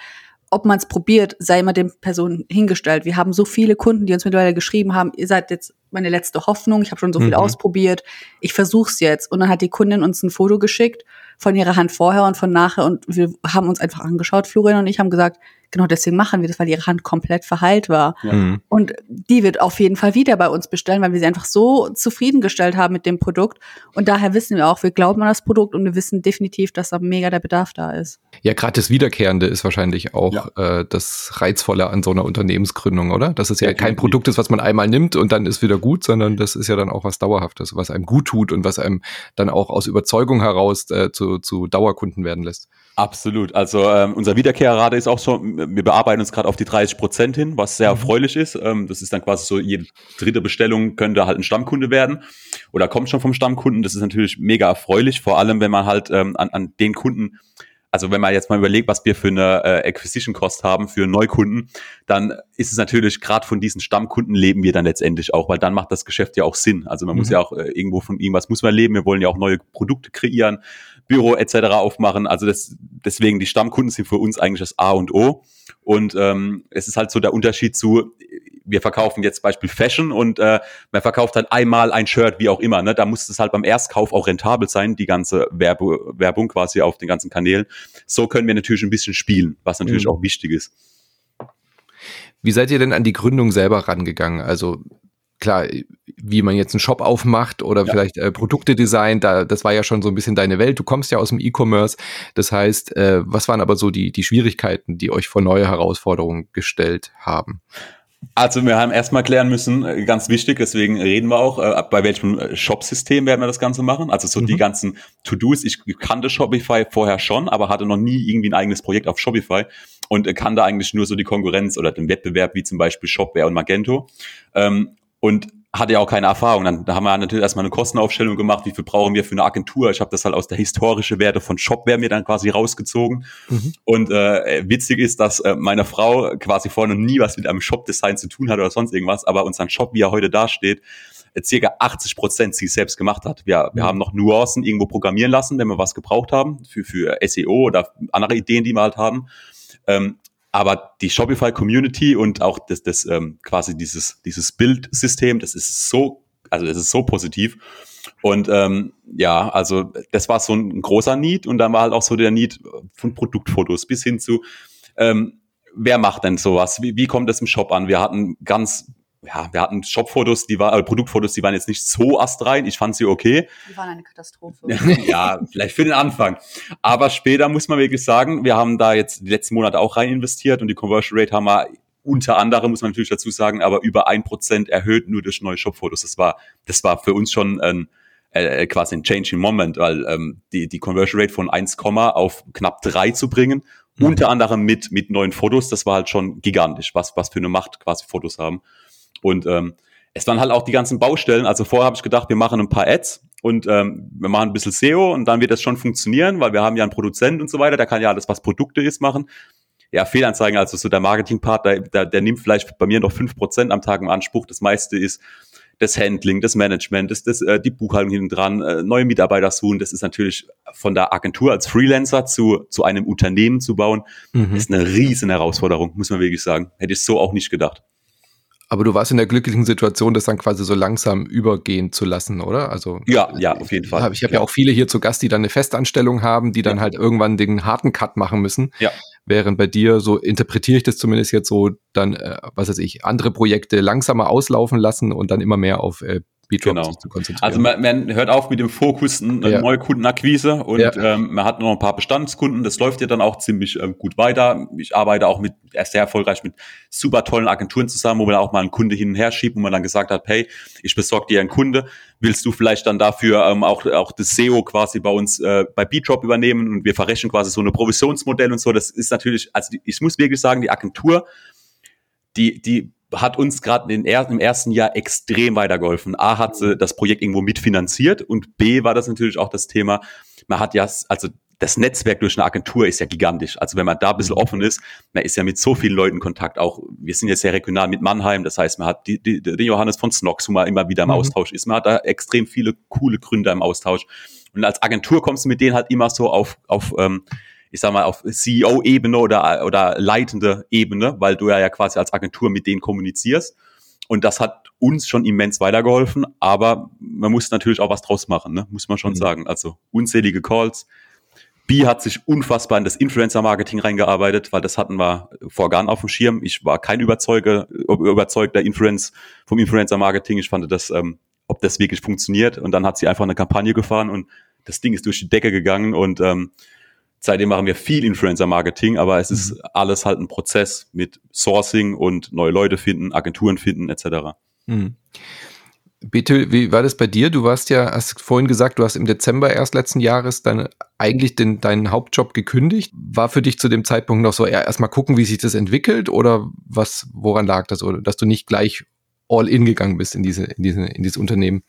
Ob man es probiert, sei immer den Personen hingestellt. Wir haben so viele Kunden, die uns mittlerweile geschrieben haben, ihr seid jetzt meine letzte Hoffnung, ich habe schon so viel mhm. ausprobiert, ich versuch's jetzt. Und dann hat die Kundin uns ein Foto geschickt von ihrer Hand vorher und von nachher und wir haben uns einfach angeschaut, Florian und ich haben gesagt, genau deswegen machen wir das, weil ihre Hand komplett verheilt war. Ja. Mhm. Und die wird auf jeden Fall wieder bei uns bestellen, weil wir sie einfach so zufriedengestellt haben mit dem Produkt. Und daher wissen wir auch, wir glauben an das Produkt und wir wissen definitiv, dass da mega der Bedarf da ist. Ja, gerade das Wiederkehrende ist wahrscheinlich auch ja. äh, das Reizvolle an so einer Unternehmensgründung, oder? Dass es ja, ja kein Produkt ist, was man einmal nimmt und dann ist wieder gut, sondern das ist ja dann auch was Dauerhaftes, was einem gut tut und was einem dann auch aus Überzeugung heraus äh, zu, zu Dauerkunden werden lässt. Absolut. Also ähm, unser Wiederkehrrate ist auch schon, wir bearbeiten uns gerade auf die 30 Prozent hin, was sehr mhm. erfreulich ist. Ähm, das ist dann quasi so, jede dritte Bestellung könnte halt ein Stammkunde werden oder kommt schon vom Stammkunden. Das ist natürlich mega erfreulich, vor allem wenn man halt ähm, an, an den Kunden also wenn man jetzt mal überlegt, was wir für eine äh, Acquisition Cost haben für Neukunden, dann ist es natürlich gerade von diesen Stammkunden leben wir dann letztendlich auch, weil dann macht das Geschäft ja auch Sinn. Also man mhm. muss ja auch äh, irgendwo von irgendwas muss man leben. Wir wollen ja auch neue Produkte kreieren, Büro etc. aufmachen. Also das, deswegen die Stammkunden sind für uns eigentlich das A und O. Und ähm, es ist halt so der Unterschied zu, wir verkaufen jetzt Beispiel Fashion und äh, man verkauft halt einmal ein Shirt, wie auch immer. Ne? Da muss es halt beim Erstkauf auch rentabel sein, die ganze Werbe Werbung quasi auf den ganzen Kanälen. So können wir natürlich ein bisschen spielen, was natürlich mhm. auch wichtig ist. Wie seid ihr denn an die Gründung selber rangegangen? Also klar, wie man jetzt einen Shop aufmacht oder ja. vielleicht äh, Produkte designt, da, das war ja schon so ein bisschen deine Welt. Du kommst ja aus dem E-Commerce. Das heißt, äh, was waren aber so die, die Schwierigkeiten, die euch vor neue Herausforderungen gestellt haben? Also wir haben erstmal klären müssen, äh, ganz wichtig, deswegen reden wir auch, äh, bei welchem äh, Shop-System werden wir das Ganze machen. Also so mhm. die ganzen To-Dos. Ich kannte Shopify vorher schon, aber hatte noch nie irgendwie ein eigenes Projekt auf Shopify und kannte eigentlich nur so die Konkurrenz oder den Wettbewerb wie zum Beispiel Shopware und Magento. Ähm, und hatte ja auch keine Erfahrung. Dann da haben wir natürlich erstmal eine Kostenaufstellung gemacht, wie viel brauchen wir für eine Agentur. Ich habe das halt aus der historischen Werte von Shopware mir dann quasi rausgezogen. Mhm. Und äh, witzig ist, dass äh, meine Frau quasi noch nie was mit einem Shop-Design zu tun hat oder sonst irgendwas, aber unseren Shop, wie er heute dasteht, äh, circa 80 Prozent sie selbst gemacht hat. Wir, wir mhm. haben noch Nuancen irgendwo programmieren lassen, wenn wir was gebraucht haben, für, für SEO oder andere Ideen, die wir halt haben. Ähm, aber die Shopify Community und auch das, das ähm, quasi dieses, dieses Bildsystem, das ist so, also das ist so positiv. Und ähm, ja, also das war so ein großer Need und dann war halt auch so der Need von Produktfotos bis hin zu, ähm, wer macht denn sowas? Wie, wie kommt das im Shop an? Wir hatten ganz ja, wir hatten Shopfotos, die waren, äh, Produktfotos, die waren jetzt nicht so astrein. Ich fand sie okay. Die waren eine Katastrophe. (laughs) ja, vielleicht für den Anfang. Aber später muss man wirklich sagen, wir haben da jetzt die letzten Monate auch rein investiert und die Conversion Rate haben wir unter anderem, muss man natürlich dazu sagen, aber über ein Prozent erhöht nur durch neue Shopfotos. Das war, das war für uns schon ein, äh, quasi ein changing moment, weil ähm, die, die Conversion Rate von 1, auf knapp drei zu bringen, mhm. unter anderem mit, mit neuen Fotos, das war halt schon gigantisch, was, was für eine Macht quasi Fotos haben. Und ähm, es waren halt auch die ganzen Baustellen. Also vorher habe ich gedacht, wir machen ein paar Ads und ähm, wir machen ein bisschen SEO und dann wird das schon funktionieren, weil wir haben ja einen Produzent und so weiter, der kann ja alles, was Produkte ist, machen. Ja, Fehlanzeigen, also so der Marketingpart, der, der, der nimmt vielleicht bei mir noch fünf Prozent am Tag im Anspruch. Das meiste ist das Handling, das Management, das, das, äh, die Buchhaltung hinten dran, äh, neue Mitarbeiter suchen. Das ist natürlich von der Agentur als Freelancer zu, zu einem Unternehmen zu bauen, mhm. ist eine riesen Herausforderung, muss man wirklich sagen. Hätte ich so auch nicht gedacht. Aber du warst in der glücklichen Situation, das dann quasi so langsam übergehen zu lassen, oder? Also ja, ja, auf jeden Fall. Ich habe ja auch viele hier zu Gast, die dann eine Festanstellung haben, die dann ja. halt irgendwann den harten Cut machen müssen. Ja. Während bei dir, so interpretiere ich das zumindest jetzt so, dann, äh, was weiß ich, andere Projekte langsamer auslaufen lassen und dann immer mehr auf äh, Speedrun genau. zu konzentrieren. Also man, man, hört auf mit dem Fokus eine ja. neue Kundenakquise und ja. ähm, man hat noch ein paar Bestandskunden. Das läuft ja dann auch ziemlich ähm, gut weiter. Ich arbeite auch mit sehr erfolgreich mit super tollen Agenturen zusammen, wo man auch mal einen Kunde hin und her schiebt, wo man dann gesagt hat, hey, ich besorge dir einen Kunde, willst du vielleicht dann dafür ähm, auch auch das SEO quasi bei uns äh, bei Beatrop übernehmen und wir verrechnen quasi so eine Provisionsmodell und so. Das ist natürlich, also ich muss wirklich sagen, die Agentur, die die hat uns gerade im ersten Jahr extrem weitergeholfen. A hat sie das Projekt irgendwo mitfinanziert und B war das natürlich auch das Thema, man hat ja, also das Netzwerk durch eine Agentur ist ja gigantisch. Also wenn man da ein bisschen offen ist, man ist ja mit so vielen Leuten in Kontakt. Auch wir sind jetzt sehr regional mit Mannheim. Das heißt, man hat die, die, den Johannes von Snox, wo man immer wieder im mhm. Austausch ist. Man hat da extrem viele coole Gründer im Austausch. Und als Agentur kommst du mit denen halt immer so auf, auf ähm, ich sag mal, auf CEO-Ebene oder, oder leitende Ebene, weil du ja, ja quasi als Agentur mit denen kommunizierst. Und das hat uns schon immens weitergeholfen, aber man muss natürlich auch was draus machen, ne? muss man schon mhm. sagen. Also unzählige Calls. B hat sich unfassbar in das Influencer-Marketing reingearbeitet, weil das hatten wir vor Jahren auf dem Schirm. Ich war kein Überzeuger, überzeugter Influence vom Influencer-Marketing. Ich fand das, ähm, ob das wirklich funktioniert. Und dann hat sie einfach eine Kampagne gefahren und das Ding ist durch die Decke gegangen und ähm, Seitdem machen wir viel Influencer-Marketing, aber es ist mhm. alles halt ein Prozess mit Sourcing und neue Leute finden, Agenturen finden etc. Mhm. Bitte, wie war das bei dir? Du warst ja, hast vorhin gesagt, du hast im Dezember erst letzten Jahres dann eigentlich den, deinen Hauptjob gekündigt. War für dich zu dem Zeitpunkt noch so eher erstmal gucken, wie sich das entwickelt oder was, woran lag das? Oder dass du nicht gleich all in gegangen bist in diese, in diese, in dieses Unternehmen?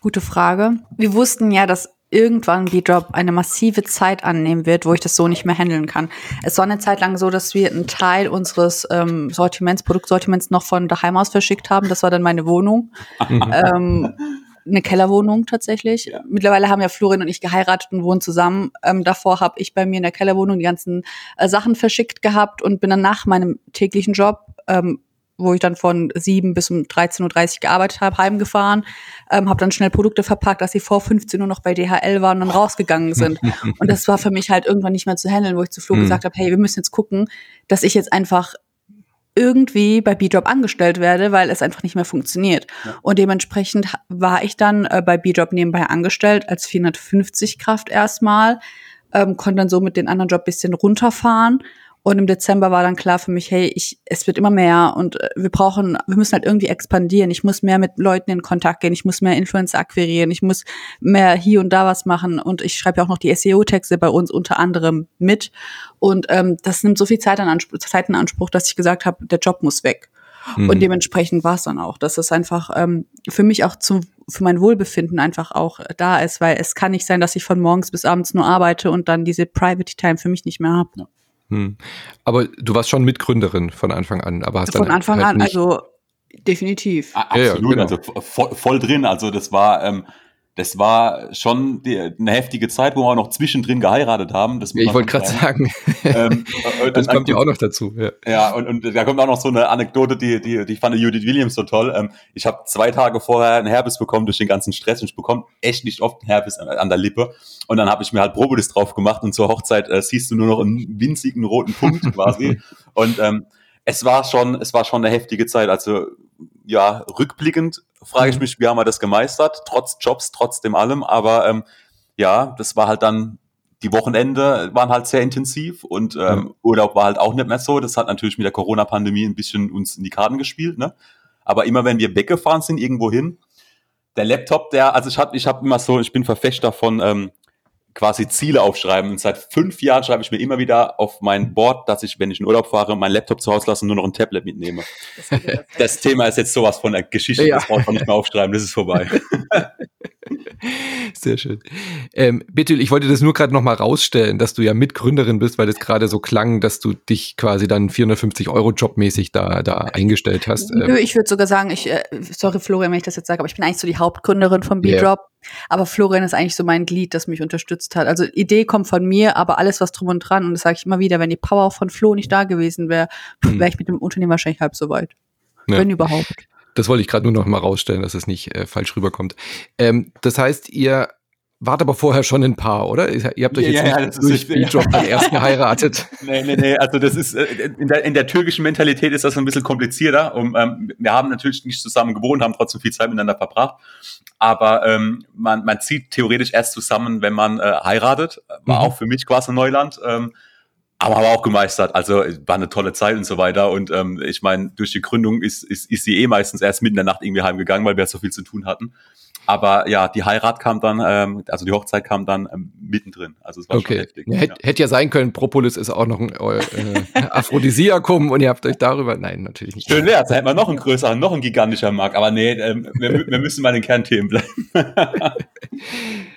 Gute Frage. Wir wussten ja, dass irgendwann die Job eine massive Zeit annehmen wird, wo ich das so nicht mehr handeln kann. Es war eine Zeit lang so, dass wir einen Teil unseres ähm, Sortiments, Produktsortiments noch von daheim aus verschickt haben. Das war dann meine Wohnung. (laughs) ähm, eine Kellerwohnung tatsächlich. Ja. Mittlerweile haben ja Florin und ich geheiratet und wohnen zusammen. Ähm, davor habe ich bei mir in der Kellerwohnung die ganzen äh, Sachen verschickt gehabt und bin dann nach meinem täglichen Job ähm, wo ich dann von sieben bis um 13.30 Uhr gearbeitet habe, heimgefahren, ähm, habe dann schnell Produkte verpackt, dass sie vor 15 Uhr noch bei DHL waren und dann rausgegangen sind. (laughs) und das war für mich halt irgendwann nicht mehr zu handeln, wo ich zu Flo mhm. gesagt habe, hey, wir müssen jetzt gucken, dass ich jetzt einfach irgendwie bei B-Job angestellt werde, weil es einfach nicht mehr funktioniert. Ja. Und dementsprechend war ich dann äh, bei B-Job nebenbei angestellt als 450 Kraft erstmal, ähm, konnte dann so mit den anderen Job bisschen runterfahren und im Dezember war dann klar für mich, hey, ich, es wird immer mehr und äh, wir brauchen, wir müssen halt irgendwie expandieren. Ich muss mehr mit Leuten in Kontakt gehen, ich muss mehr Influencer akquirieren, ich muss mehr hier und da was machen und ich schreibe ja auch noch die SEO-Texte bei uns unter anderem mit. Und ähm, das nimmt so viel Zeit, an Anspruch, Zeit in Anspruch, dass ich gesagt habe, der Job muss weg. Mhm. Und dementsprechend war es dann auch, dass es einfach ähm, für mich auch zum, für mein Wohlbefinden einfach auch da ist, weil es kann nicht sein, dass ich von morgens bis abends nur arbeite und dann diese Private Time für mich nicht mehr habe. Ja. Hm. Aber du warst schon Mitgründerin von Anfang an, aber hast von dann Anfang halt an, also definitiv. Absolut, ja, genau. also voll, voll, drin. Also das war ähm, das war schon die, eine heftige Zeit, wo wir auch noch zwischendrin geheiratet haben. Das ja, ich wollte gerade sagen, ähm, (laughs) das kommt ja auch noch dazu. Ja, ja und, und da kommt auch noch so eine Anekdote, die, die, die ich fand Judith Williams so toll. Ähm, ich habe zwei Tage vorher einen Herpes bekommen durch den ganzen Stress und ich bekomme echt nicht oft einen Herpes an, an der Lippe. Und dann habe ich mir halt Propolis drauf gemacht und zur Hochzeit äh, siehst du nur noch einen winzigen roten Punkt quasi. (laughs) und ähm, es war schon, es war schon eine heftige Zeit. Also ja, rückblickend frage ich mhm. mich, wie haben wir das gemeistert, trotz Jobs, trotzdem allem. Aber ähm, ja, das war halt dann, die Wochenende waren halt sehr intensiv und ähm, mhm. Urlaub war halt auch nicht mehr so. Das hat natürlich mit der Corona-Pandemie ein bisschen uns in die Karten gespielt. Ne? Aber immer wenn wir weggefahren sind, irgendwo hin, der Laptop, der, also ich habe ich hab immer so, ich bin Verfechter von ähm, quasi Ziele aufschreiben. Und seit fünf Jahren schreibe ich mir immer wieder auf mein Board, dass ich, wenn ich in Urlaub fahre, mein Laptop zu Hause lasse und nur noch ein Tablet mitnehme. Das, (laughs) das Thema ist jetzt sowas von der Geschichte, ja. das braucht man nicht mehr aufschreiben, das ist vorbei. (laughs) Sehr schön. Ähm, bitte, ich wollte das nur gerade noch mal rausstellen, dass du ja Mitgründerin bist, weil das gerade so klang, dass du dich quasi dann 450 Euro jobmäßig da, da eingestellt hast. Nö, ähm, ich würde sogar sagen, ich, äh, sorry Florian, wenn ich das jetzt sage, aber ich bin eigentlich so die Hauptgründerin von B-Drop. Yeah. Aber Florian ist eigentlich so mein Glied, das mich unterstützt hat. Also Idee kommt von mir, aber alles was drum und dran, und das sage ich immer wieder, wenn die Power von Flo nicht da gewesen wäre, hm. wäre ich mit dem Unternehmen wahrscheinlich halb so weit. Ja. Wenn überhaupt. Das wollte ich gerade nur noch mal rausstellen, dass es nicht äh, falsch rüberkommt. Ähm, das heißt, ihr wart aber vorher schon ein Paar, oder? Ihr habt euch jetzt ja, nicht durch den Job dann erst geheiratet. (laughs) Nee, nee, nee. Also das ist äh, in der, in der türkischen Mentalität ist das ein bisschen komplizierter. Um, ähm, wir haben natürlich nicht zusammen gewohnt, haben trotzdem viel Zeit miteinander verbracht. Aber ähm, man, man zieht theoretisch erst zusammen, wenn man äh, heiratet. War mhm. auch für mich quasi Neuland. Ähm, aber haben wir auch gemeistert. Also war eine tolle Zeit und so weiter. Und ähm, ich meine, durch die Gründung ist, ist, ist sie eh meistens erst mitten in der Nacht irgendwie heimgegangen, weil wir so viel zu tun hatten. Aber ja, die Heirat kam dann, ähm, also die Hochzeit kam dann ähm, mittendrin. Also es war okay. schon heftig. Ja, hätte, ja. hätte ja sein können, Propolis ist auch noch ein äh, (laughs) Aphrodisiakum und ihr habt euch darüber, nein, natürlich nicht. Schön wär's, da hätten wir noch ein größerer, noch ein gigantischer Markt. Aber nee, ähm, wir, wir müssen bei den Kernthemen bleiben. (laughs)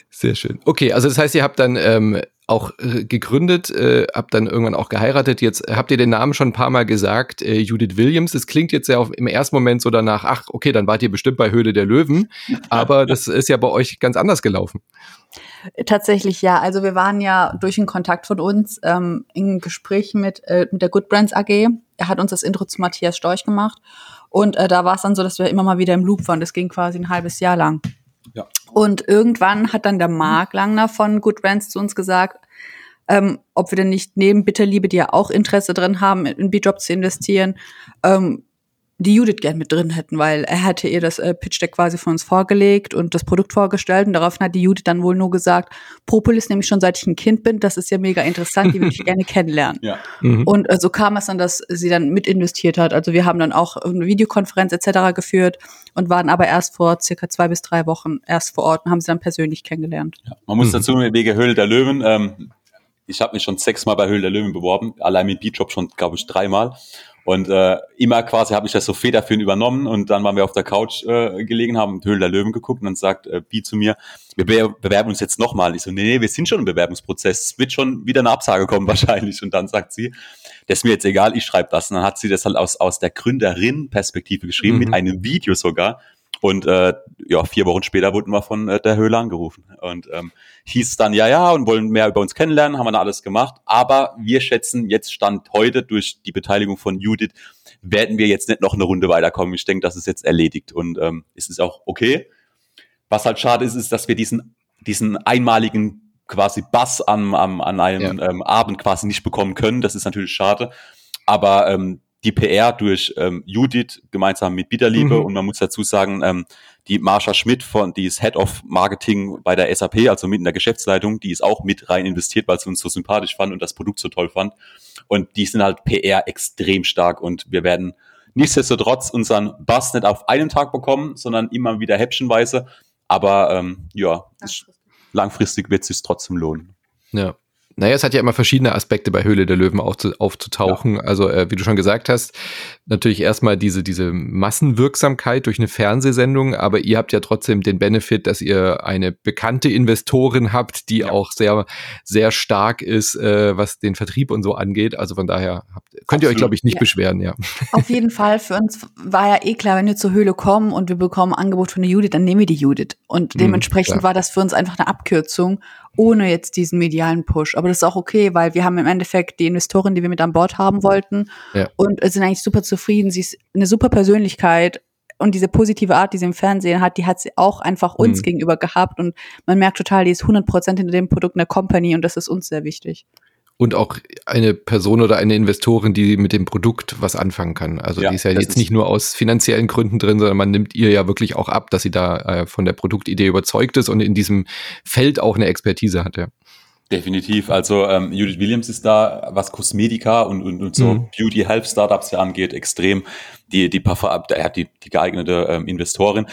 Sehr schön. Okay, also das heißt, ihr habt dann ähm, auch äh, gegründet, äh, habt dann irgendwann auch geheiratet. Jetzt habt ihr den Namen schon ein paar Mal gesagt, äh, Judith Williams. Das klingt jetzt ja auf, im ersten Moment so danach, ach, okay, dann wart ihr bestimmt bei Höhle der Löwen. Aber das ist ja bei euch ganz anders gelaufen. Tatsächlich ja. Also wir waren ja durch einen Kontakt von uns ähm, in Gespräch mit, äh, mit der Good Brands AG. Er hat uns das Intro zu Matthias Storch gemacht. Und äh, da war es dann so, dass wir immer mal wieder im Loop waren. Das ging quasi ein halbes Jahr lang. Ja. Und irgendwann hat dann der Mark Langner von Good Brands zu uns gesagt, ähm, ob wir denn nicht neben Bitterliebe, die ja auch Interesse drin haben, in B-Job zu investieren, ähm, die Judith gern mit drin hätten, weil er hätte ihr das äh, Pitch Deck quasi von uns vorgelegt und das Produkt vorgestellt und daraufhin hat die Judith dann wohl nur gesagt, Propolis nämlich schon seit ich ein Kind bin, das ist ja mega interessant, die würde ich (laughs) gerne kennenlernen. Ja. Mhm. Und äh, so kam es dann, dass sie dann mit investiert hat. Also wir haben dann auch eine Videokonferenz etc. geführt und waren aber erst vor circa zwei bis drei Wochen erst vor Ort und haben sie dann persönlich kennengelernt. Ja. Man muss mhm. dazu wegen Höhle der Löwen, ähm, ich habe mich schon sechsmal bei Höhle der Löwen beworben, allein mit B-Job schon, glaube ich, dreimal. Und äh, immer quasi habe ich das so federführend übernommen und dann waren wir auf der Couch äh, gelegen, haben Höhle der Löwen geguckt und dann sagt äh, Bi zu mir, wir bewerben uns jetzt nochmal. Ich so, nee, nee, wir sind schon im Bewerbungsprozess. Es wird schon wieder eine Absage kommen (laughs) wahrscheinlich. Und dann sagt sie, das ist mir jetzt egal, ich schreibe das. Und dann hat sie das halt aus, aus der Gründerin-Perspektive geschrieben, mhm. mit einem Video sogar. Und äh, ja, vier Wochen später wurden wir von äh, der Höhle angerufen. Und ähm, hieß dann, ja, ja, und wollen mehr über uns kennenlernen, haben wir da alles gemacht. Aber wir schätzen, jetzt Stand heute durch die Beteiligung von Judith, werden wir jetzt nicht noch eine Runde weiterkommen. Ich denke, das ist jetzt erledigt. Und ähm, es ist auch okay. Was halt schade ist, ist, dass wir diesen, diesen einmaligen quasi Bass am, am, an einem ja. ähm, Abend quasi nicht bekommen können. Das ist natürlich schade. Aber ähm, die PR durch ähm, Judith gemeinsam mit Bitterliebe mhm. und man muss dazu sagen, ähm, die Marsha Schmidt von, die ist Head of Marketing bei der SAP, also mit in der Geschäftsleitung, die ist auch mit rein investiert, weil sie uns so sympathisch fand und das Produkt so toll fand. Und die sind halt PR extrem stark und wir werden nichtsdestotrotz unseren Bass nicht auf einen Tag bekommen, sondern immer wieder häppchenweise. Aber ähm, ja, langfristig, langfristig wird es sich trotzdem lohnen. Ja, Naja, es hat ja immer verschiedene Aspekte bei Höhle der Löwen aufzutauchen. Ja. Also, äh, wie du schon gesagt hast, natürlich erstmal diese, diese Massenwirksamkeit durch eine Fernsehsendung, aber ihr habt ja trotzdem den Benefit, dass ihr eine bekannte Investorin habt, die ja. auch sehr, sehr stark ist, äh, was den Vertrieb und so angeht. Also von daher habt, könnt Absolut. ihr euch, glaube ich, nicht ja. beschweren, ja. Auf jeden Fall. Für uns war ja eh klar, wenn wir zur Höhle kommen und wir bekommen ein Angebot von der Judith, dann nehmen wir die Judith. Und mhm, dementsprechend mhm, war das für uns einfach eine Abkürzung ohne jetzt diesen medialen Push. Aber das ist auch okay, weil wir haben im Endeffekt die Investorin, die wir mit an Bord haben wollten ja. und sind eigentlich super zufrieden. Sie ist eine super Persönlichkeit und diese positive Art, die sie im Fernsehen hat, die hat sie auch einfach uns mhm. gegenüber gehabt und man merkt total, die ist 100% hinter dem Produkt einer Company und das ist uns sehr wichtig und auch eine Person oder eine Investorin, die mit dem Produkt was anfangen kann. Also ja, die ist ja jetzt ist nicht nur aus finanziellen Gründen drin, sondern man nimmt ihr ja wirklich auch ab, dass sie da äh, von der Produktidee überzeugt ist und in diesem Feld auch eine Expertise hat. Ja. Definitiv. Also ähm, Judith Williams ist da, was Kosmetika und, und, und so mhm. Beauty Health Startups ja angeht, extrem die die Parfum, er hat die, die geeignete ähm, Investorin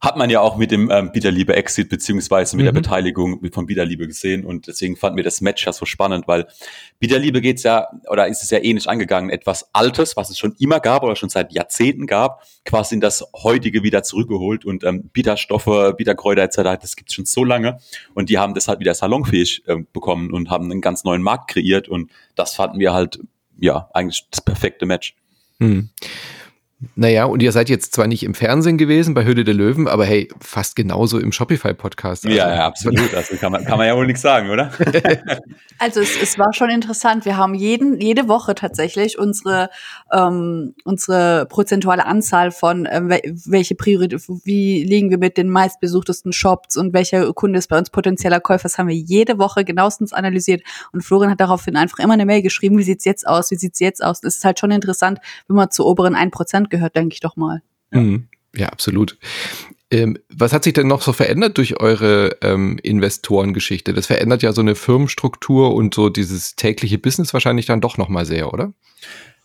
hat man ja auch mit dem ähm, Bitterliebe Exit beziehungsweise mit mhm. der Beteiligung von Bitterliebe gesehen und deswegen fanden wir das Match ja so spannend, weil Bitterliebe geht's ja oder ist es ja ähnlich angegangen, etwas Altes, was es schon immer gab oder schon seit Jahrzehnten gab, quasi in das heutige wieder zurückgeholt und ähm, Bitterstoffe, Bitterkräuter etc. Das gibt's schon so lange und die haben das halt wieder salonfähig äh, bekommen und haben einen ganz neuen Markt kreiert und das fanden wir halt ja eigentlich das perfekte Match. Mhm. Naja, und ihr seid jetzt zwar nicht im Fernsehen gewesen bei Höhle der Löwen, aber hey, fast genauso im Shopify-Podcast. Also. Ja, ja, absolut. Also kann man, kann man ja wohl nichts sagen, oder? (laughs) (laughs) also es, es war schon interessant. Wir haben jeden, jede Woche tatsächlich unsere, ähm, unsere prozentuale Anzahl von ähm, welche Priorität, wie liegen wir mit den meistbesuchtesten Shops und welcher Kunde ist bei uns potenzieller Käufer, das haben wir jede Woche genauestens analysiert. Und Florian hat daraufhin einfach immer eine Mail geschrieben, wie sieht's jetzt aus, wie sieht's jetzt aus. Das ist halt schon interessant, wenn man zu oberen 1% gehört, denke ich doch mal. Ja, mhm. ja absolut. Ähm, was hat sich denn noch so verändert durch eure ähm, Investorengeschichte? Das verändert ja so eine Firmenstruktur und so dieses tägliche Business wahrscheinlich dann doch nochmal sehr, oder?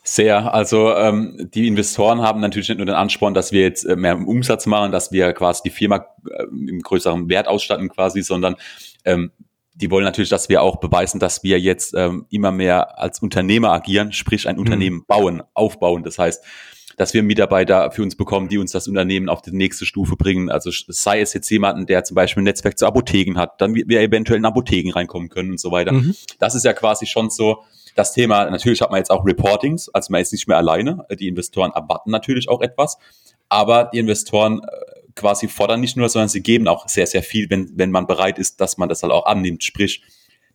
Sehr. Also ähm, die Investoren haben natürlich nicht nur den Ansporn, dass wir jetzt äh, mehr Umsatz machen, dass wir quasi die Firma äh, im größeren Wert ausstatten quasi, sondern ähm, die wollen natürlich, dass wir auch beweisen, dass wir jetzt ähm, immer mehr als Unternehmer agieren, sprich ein mhm. Unternehmen bauen, aufbauen. Das heißt, dass wir Mitarbeiter für uns bekommen, die uns das Unternehmen auf die nächste Stufe bringen. Also sei es jetzt jemanden, der zum Beispiel ein Netzwerk zu Apotheken hat, dann wir eventuell in Apotheken reinkommen können und so weiter. Mhm. Das ist ja quasi schon so das Thema. Natürlich hat man jetzt auch Reportings, also man ist nicht mehr alleine. Die Investoren erwarten natürlich auch etwas, aber die Investoren äh, quasi fordern nicht nur, sondern sie geben auch sehr, sehr viel, wenn, wenn man bereit ist, dass man das halt auch annimmt. Sprich,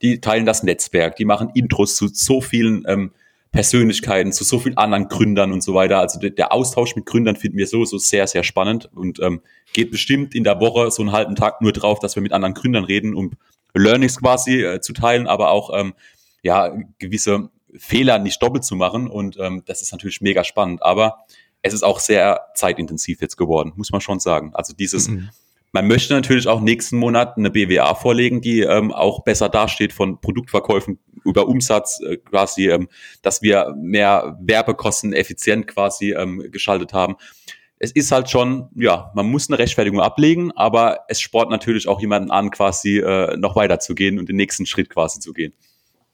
die teilen das Netzwerk, die machen Intros zu so vielen ähm, Persönlichkeiten, zu so vielen anderen Gründern und so weiter. Also der, der Austausch mit Gründern finden wir sowieso sehr, sehr spannend und ähm, geht bestimmt in der Woche so einen halben Tag nur drauf, dass wir mit anderen Gründern reden, um Learnings quasi äh, zu teilen, aber auch ähm, ja gewisse Fehler nicht doppelt zu machen. Und ähm, das ist natürlich mega spannend. Aber es ist auch sehr zeitintensiv jetzt geworden, muss man schon sagen. Also dieses mhm man möchte natürlich auch nächsten Monat eine BWA vorlegen, die ähm, auch besser dasteht von Produktverkäufen über Umsatz äh, quasi, ähm, dass wir mehr Werbekosten effizient quasi ähm, geschaltet haben. Es ist halt schon, ja, man muss eine Rechtfertigung ablegen, aber es sport natürlich auch jemanden an, quasi äh, noch weiter zu gehen und den nächsten Schritt quasi zu gehen.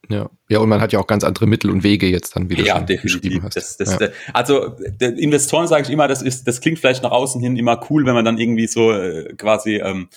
Ja. ja, und man hat ja auch ganz andere Mittel und Wege jetzt dann wieder. Ja, definitiv. Das, das, ja. Also Investoren sage ich immer, das ist, das klingt vielleicht nach außen hin immer cool, wenn man dann irgendwie so äh, quasi ähm,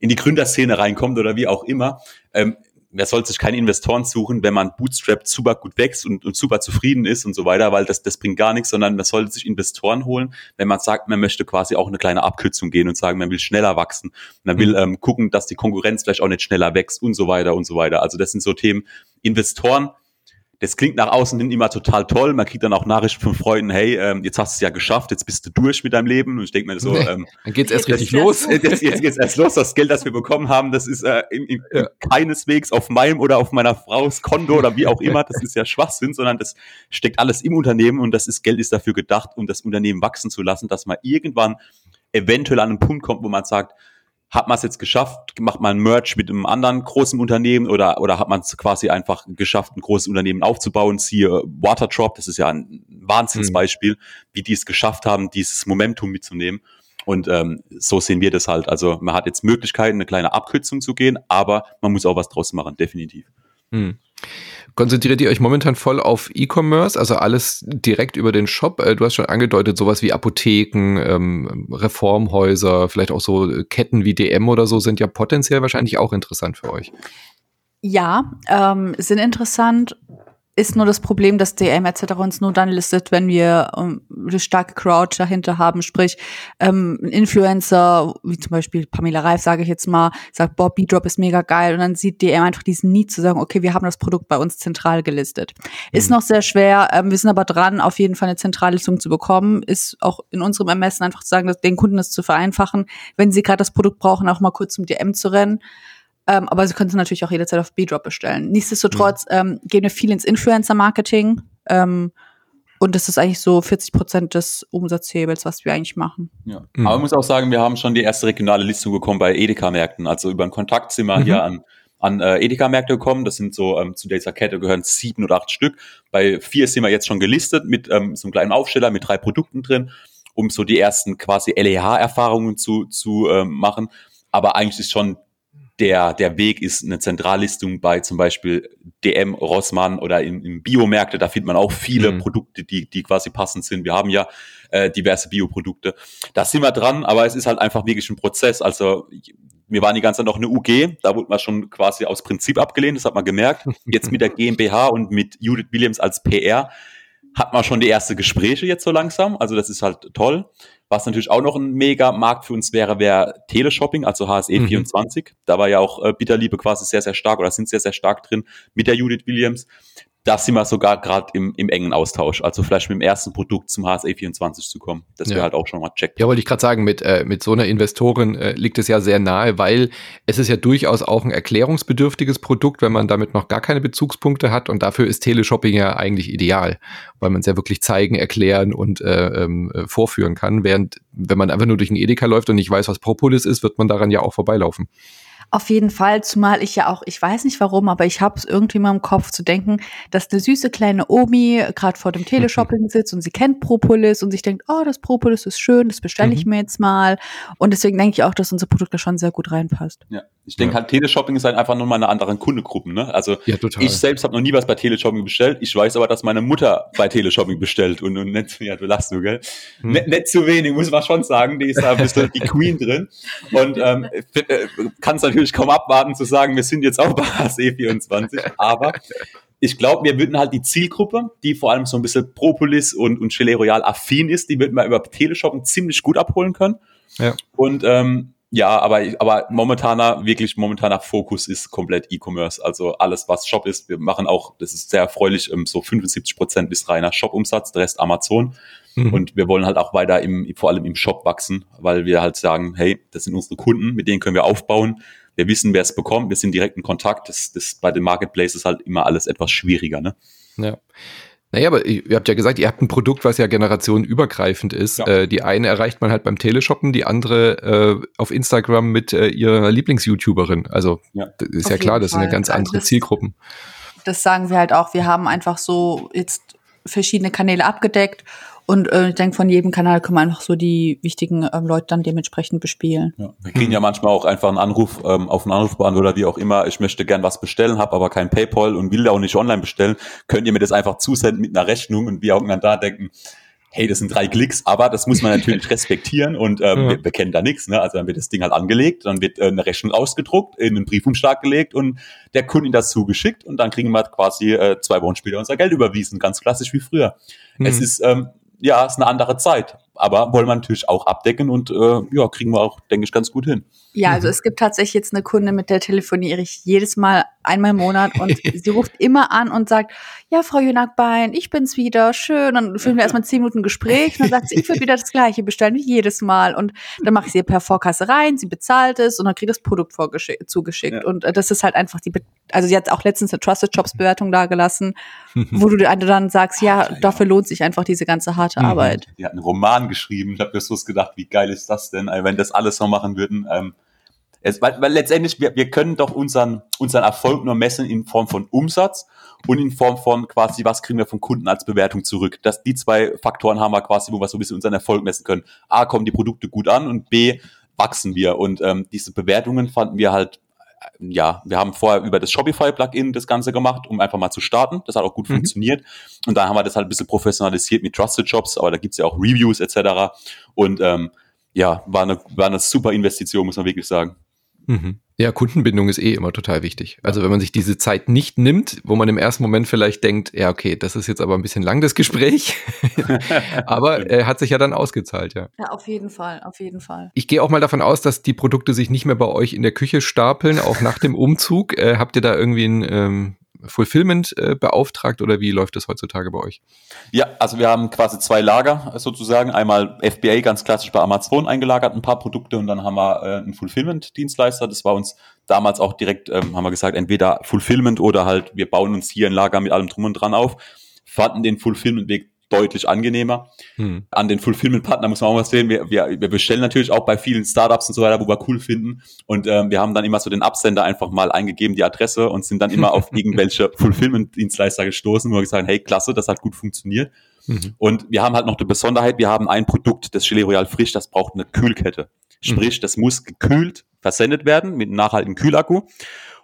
in die Gründerszene reinkommt oder wie auch immer. Ähm, wer soll sich keine Investoren suchen, wenn man Bootstrap super gut wächst und, und super zufrieden ist und so weiter, weil das, das bringt gar nichts, sondern man sollte sich Investoren holen, wenn man sagt, man möchte quasi auch eine kleine Abkürzung gehen und sagen, man will schneller wachsen, man will mhm. ähm, gucken, dass die Konkurrenz vielleicht auch nicht schneller wächst und so weiter und so weiter. Also das sind so Themen, Investoren das klingt nach außen hin immer total toll. Man kriegt dann auch Nachrichten von Freunden, hey, ähm, jetzt hast du es ja geschafft, jetzt bist du durch mit deinem Leben. Und ich denke mir so, ähm, dann geht's erst richtig los. Jetzt, jetzt geht's erst los. Das Geld, das wir bekommen haben, das ist äh, in, in, ja. keineswegs auf meinem oder auf meiner Frau's Konto oder wie auch immer. Das ist ja Schwachsinn, sondern das steckt alles im Unternehmen und das ist Geld ist dafür gedacht, um das Unternehmen wachsen zu lassen, dass man irgendwann eventuell an einen Punkt kommt, wo man sagt, hat man es jetzt geschafft, macht man Merch mit einem anderen großen Unternehmen oder, oder hat man es quasi einfach geschafft, ein großes Unternehmen aufzubauen? Siehe Waterdrop, das ist ja ein Wahnsinnsbeispiel, mhm. wie die es geschafft haben, dieses Momentum mitzunehmen. Und ähm, so sehen wir das halt. Also man hat jetzt Möglichkeiten, eine kleine Abkürzung zu gehen, aber man muss auch was draus machen, definitiv. Hm. Konzentriert ihr euch momentan voll auf E-Commerce, also alles direkt über den Shop? Äh, du hast schon angedeutet, sowas wie Apotheken, ähm, Reformhäuser, vielleicht auch so Ketten wie DM oder so sind ja potenziell wahrscheinlich auch interessant für euch. Ja, ähm, sind interessant ist nur das Problem, dass DM etc. uns nur dann listet, wenn wir ähm, eine starke Crowd dahinter haben. Sprich, ähm, ein Influencer, wie zum Beispiel Pamela Reif, sage ich jetzt mal, sagt, Bob, B-Drop ist mega geil. Und dann sieht DM einfach diesen Need zu sagen, okay, wir haben das Produkt bei uns zentral gelistet. Ist mhm. noch sehr schwer. Ähm, wir sind aber dran, auf jeden Fall eine Zentrallistung zu bekommen. Ist auch in unserem Ermessen einfach zu sagen, dass den Kunden das zu vereinfachen, wenn sie gerade das Produkt brauchen, auch mal kurz zum DM zu rennen. Ähm, aber sie können es natürlich auch jederzeit auf B-Drop bestellen. Nichtsdestotrotz mhm. ähm, gehen wir viel ins Influencer-Marketing. Ähm, und das ist eigentlich so 40 Prozent des Umsatzhebels, was wir eigentlich machen. Ja. Mhm. Aber ich muss auch sagen, wir haben schon die erste regionale Listung bekommen bei Edeka-Märkten. Also über ein Kontaktzimmer mhm. hier an, an äh, Edeka-Märkte gekommen. Das sind so, ähm, zu dieser Kette gehören sieben oder acht Stück. Bei vier sind wir jetzt schon gelistet mit ähm, so einem kleinen Aufsteller mit drei Produkten drin, um so die ersten quasi LEH-Erfahrungen zu, zu ähm, machen. Aber eigentlich ist schon der, der Weg ist eine Zentrallistung bei zum Beispiel DM, Rossmann oder in, in Biomärkte. Da findet man auch viele mhm. Produkte, die, die quasi passend sind. Wir haben ja äh, diverse Bioprodukte. Da sind wir dran, aber es ist halt einfach wirklich ein Prozess. Also wir waren die ganze Zeit noch eine UG, da wurde man schon quasi aus Prinzip abgelehnt, das hat man gemerkt. Jetzt mit der (laughs) GmbH und mit Judith Williams als PR hat man schon die erste Gespräche jetzt so langsam. Also das ist halt toll. Was natürlich auch noch ein mega Markt für uns wäre, wäre Teleshopping, also HSE24. Mhm. Da war ja auch äh, Bitterliebe quasi sehr, sehr stark oder sind sehr, sehr stark drin mit der Judith Williams. Da sind wir sogar gerade im, im engen Austausch. Also vielleicht mit dem ersten Produkt zum HSE24 zu kommen. Das wäre ja. halt auch schon mal check. Ja, wollte ich gerade sagen, mit, äh, mit so einer Investorin äh, liegt es ja sehr nahe, weil es ist ja durchaus auch ein erklärungsbedürftiges Produkt, wenn man damit noch gar keine Bezugspunkte hat. Und dafür ist Teleshopping ja eigentlich ideal, weil man es ja wirklich zeigen, erklären und äh, ähm, äh, vorführen kann. Während, wenn man einfach nur durch den Edeka läuft und nicht weiß, was Propolis ist, wird man daran ja auch vorbeilaufen. Auf jeden Fall, zumal ich ja auch, ich weiß nicht warum, aber ich habe es irgendwie mal im Kopf zu denken, dass eine süße kleine Omi gerade vor dem Teleshopping (laughs) sitzt und sie kennt Propolis und sich denkt, oh, das Propolis ist schön, das bestelle ich mhm. mir jetzt mal. Und deswegen denke ich auch, dass unser Produkt da schon sehr gut reinpasst. Ja, ich denke ja. halt, Teleshopping ist halt einfach nur mal eine andere Kundegruppen. Ne? Also ja, ich selbst habe noch nie was bei Teleshopping bestellt. Ich weiß aber, dass meine Mutter bei Teleshopping bestellt und, und nicht, ja, du lachst du, gell? Hm. Nicht, nicht zu wenig, muss man schon sagen. Die ist da ein bisschen die (laughs) Queen drin. Und ähm, äh, kann es natürlich natürlich kaum abwarten zu sagen, wir sind jetzt auch bei HSE24, aber ich glaube, wir würden halt die Zielgruppe, die vor allem so ein bisschen Propolis und, und Gelee Royal affin ist, die würden wir über Teleshoppen ziemlich gut abholen können. Ja. Und ähm, ja, aber, aber momentaner, wirklich momentaner Fokus ist komplett E-Commerce. Also alles, was Shop ist. Wir machen auch, das ist sehr erfreulich, ähm, so 75 Prozent bis reiner Shop-Umsatz, der Rest Amazon. Mhm. Und wir wollen halt auch weiter im, vor allem im Shop wachsen, weil wir halt sagen, hey, das sind unsere Kunden, mit denen können wir aufbauen wir wissen, wer es bekommt, wir sind direkt in Kontakt. Das, das bei den Marketplaces halt immer alles etwas schwieriger, ne? Ja. Naja, aber ihr habt ja gesagt, ihr habt ein Produkt, was ja generationenübergreifend ist. Ja. Äh, die eine erreicht man halt beim Teleshoppen, die andere äh, auf Instagram mit äh, ihrer Lieblings-YouTuberin. Also ja. ist auf ja klar, das Fall. sind ja ganz andere das, Zielgruppen. Das sagen wir halt auch. Wir haben einfach so jetzt verschiedene Kanäle abgedeckt und äh, ich denke, von jedem Kanal kann man einfach so die wichtigen ähm, Leute dann dementsprechend bespielen. Ja, wir kriegen ja manchmal auch einfach einen Anruf ähm, auf einen Anrufband oder wie auch immer. Ich möchte gern was bestellen, habe aber kein PayPal und will auch nicht online bestellen. Könnt ihr mir das einfach zusenden mit einer Rechnung und wir auch dann da denken, hey, das sind drei Klicks, aber das muss man natürlich (laughs) respektieren und ähm, ja. wir, wir kennen da nichts. Ne? Also dann wird das Ding halt angelegt, dann wird äh, eine Rechnung ausgedruckt, in einen Briefumschlag gelegt und der Kunde das zugeschickt und dann kriegen wir quasi äh, zwei Wochen später unser Geld überwiesen, ganz klassisch wie früher. Mhm. Es ist ähm, ja, ist eine andere Zeit. Aber wollen wir natürlich auch abdecken und äh, ja, kriegen wir auch, denke ich, ganz gut hin. Ja, also es gibt tatsächlich jetzt eine Kunde, mit der telefoniere ich jedes Mal einmal im Monat und (laughs) sie ruft immer an und sagt, ja, Frau Jünakbein, ich bin's wieder, schön. dann führen wir erstmal zehn Minuten Gespräch und dann sagt sie, ich würde wieder das Gleiche bestellen wie jedes Mal. Und dann mache ich sie per Vorkasse rein, sie bezahlt es und dann kriegt das Produkt zugeschickt. Ja. Und äh, das ist halt einfach die, Be also sie hat auch letztens eine Trusted Jobs Bewertung dagelassen, (laughs) wo du dann sagst, ja, dafür lohnt sich einfach diese ganze harte mhm. Arbeit. Die hat einen Roman geschrieben. Ich habe mir so gedacht, wie geil ist das denn, wenn das alles so machen würden. Ähm, es, weil, weil letztendlich, wir, wir können doch unseren, unseren Erfolg nur messen in Form von Umsatz und in Form von quasi, was kriegen wir vom Kunden als Bewertung zurück. Das, die zwei Faktoren haben wir quasi, wo wir so ein bisschen unseren Erfolg messen können. A, kommen die Produkte gut an und B, wachsen wir. Und ähm, diese Bewertungen fanden wir halt ja, wir haben vorher über das Shopify-Plugin das Ganze gemacht, um einfach mal zu starten. Das hat auch gut mhm. funktioniert. Und dann haben wir das halt ein bisschen professionalisiert mit Trusted Jobs, aber da gibt's ja auch Reviews etc. Und ähm, ja, war eine, war eine super Investition, muss man wirklich sagen. Mhm. Ja, Kundenbindung ist eh immer total wichtig. Also wenn man sich diese Zeit nicht nimmt, wo man im ersten Moment vielleicht denkt, ja, okay, das ist jetzt aber ein bisschen lang, das Gespräch. (laughs) aber er äh, hat sich ja dann ausgezahlt, ja. Ja, auf jeden Fall, auf jeden Fall. Ich gehe auch mal davon aus, dass die Produkte sich nicht mehr bei euch in der Küche stapeln, auch nach dem Umzug. Äh, habt ihr da irgendwie ein ähm, Fulfillment äh, beauftragt oder wie läuft das heutzutage bei euch? Ja, also wir haben quasi zwei Lager sozusagen. Einmal FBA ganz klassisch bei Amazon eingelagert, ein paar Produkte und dann haben wir äh, einen Fulfillment-Dienstleister. Das war uns damals auch direkt, ähm, haben wir gesagt, entweder Fulfillment oder halt wir bauen uns hier ein Lager mit allem drum und dran auf. Fanden den Fulfillment-Weg deutlich angenehmer. Hm. An den Fulfillment-Partner muss man auch was sehen. Wir, wir, wir bestellen natürlich auch bei vielen Startups und so weiter, wo wir cool finden. Und ähm, wir haben dann immer so den Absender einfach mal eingegeben, die Adresse, und sind dann immer auf (laughs) irgendwelche Fulfillment-Dienstleister gestoßen, wo wir gesagt haben, hey, klasse, das hat gut funktioniert. Mhm. Und wir haben halt noch die Besonderheit, wir haben ein Produkt, das Gelee Royal Frisch, das braucht eine Kühlkette. Sprich, mhm. das muss gekühlt versendet werden mit einem nachhaltigen Kühlakku.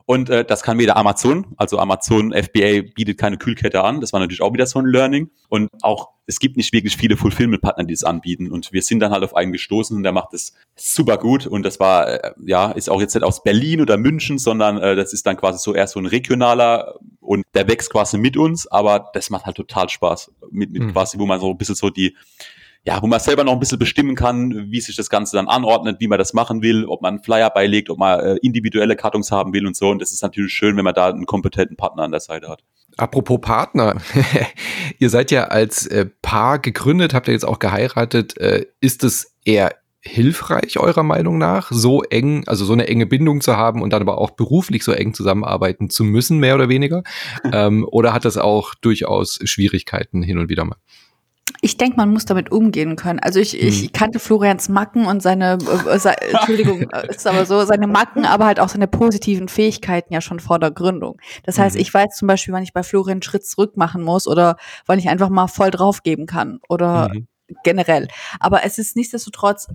Und äh, das kann weder Amazon, also Amazon FBA bietet keine Kühlkette an. Das war natürlich auch wieder so ein Learning. Und auch es gibt nicht wirklich viele Fulfillment-Partner, die es anbieten. Und wir sind dann halt auf einen gestoßen und der macht es super gut. Und das war, äh, ja, ist auch jetzt nicht aus Berlin oder München, sondern äh, das ist dann quasi so eher so ein regionaler und der wächst quasi mit uns, aber das macht halt total Spaß. Mit, mit mhm. quasi, wo man so ein bisschen so die ja, wo man selber noch ein bisschen bestimmen kann, wie sich das Ganze dann anordnet, wie man das machen will, ob man einen Flyer beilegt, ob man äh, individuelle Kartons haben will und so. Und das ist natürlich schön, wenn man da einen kompetenten Partner an der Seite hat. Apropos Partner, (laughs) ihr seid ja als äh, Paar gegründet, habt ihr jetzt auch geheiratet. Äh, ist es eher hilfreich eurer Meinung nach, so eng, also so eine enge Bindung zu haben und dann aber auch beruflich so eng zusammenarbeiten zu müssen, mehr oder weniger? (laughs) ähm, oder hat das auch durchaus Schwierigkeiten hin und wieder mal? Ich denke, man muss damit umgehen können. Also ich, ich hm. kannte Florians Macken und seine, äh, se, (laughs) Entschuldigung, äh, ist aber so, seine Macken, aber halt auch seine positiven Fähigkeiten ja schon vor der Gründung. Das heißt, mhm. ich weiß zum Beispiel, wann ich bei Florian einen Schritt zurück machen muss oder wann ich einfach mal voll draufgeben kann oder mhm generell. Aber es ist nichtsdestotrotz,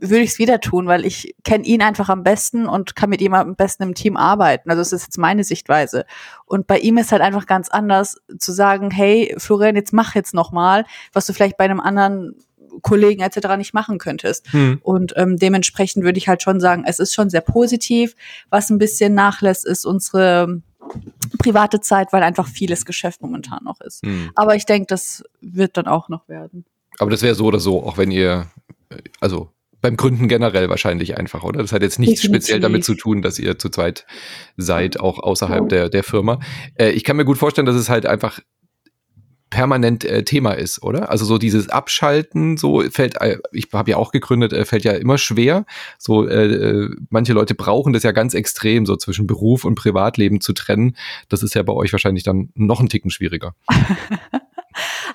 würde ich es wieder tun, weil ich kenne ihn einfach am besten und kann mit ihm am besten im Team arbeiten. Also es ist jetzt meine Sichtweise. Und bei ihm ist halt einfach ganz anders zu sagen, hey, Florian, jetzt mach jetzt noch mal, was du vielleicht bei einem anderen Kollegen etc. nicht machen könntest. Hm. Und ähm, dementsprechend würde ich halt schon sagen, es ist schon sehr positiv. Was ein bisschen nachlässt, ist unsere private Zeit, weil einfach vieles Geschäft momentan noch ist. Hm. Aber ich denke, das wird dann auch noch werden. Aber das wäre so oder so, auch wenn ihr, also beim Gründen generell wahrscheinlich einfach, oder? Das hat jetzt nichts Definitiv. speziell damit zu tun, dass ihr zu zweit seid, auch außerhalb der, der Firma. Äh, ich kann mir gut vorstellen, dass es halt einfach permanent äh, Thema ist, oder? Also so dieses Abschalten, so fällt, äh, ich habe ja auch gegründet, äh, fällt ja immer schwer. So äh, äh, manche Leute brauchen das ja ganz extrem, so zwischen Beruf und Privatleben zu trennen. Das ist ja bei euch wahrscheinlich dann noch ein Ticken schwieriger. (laughs)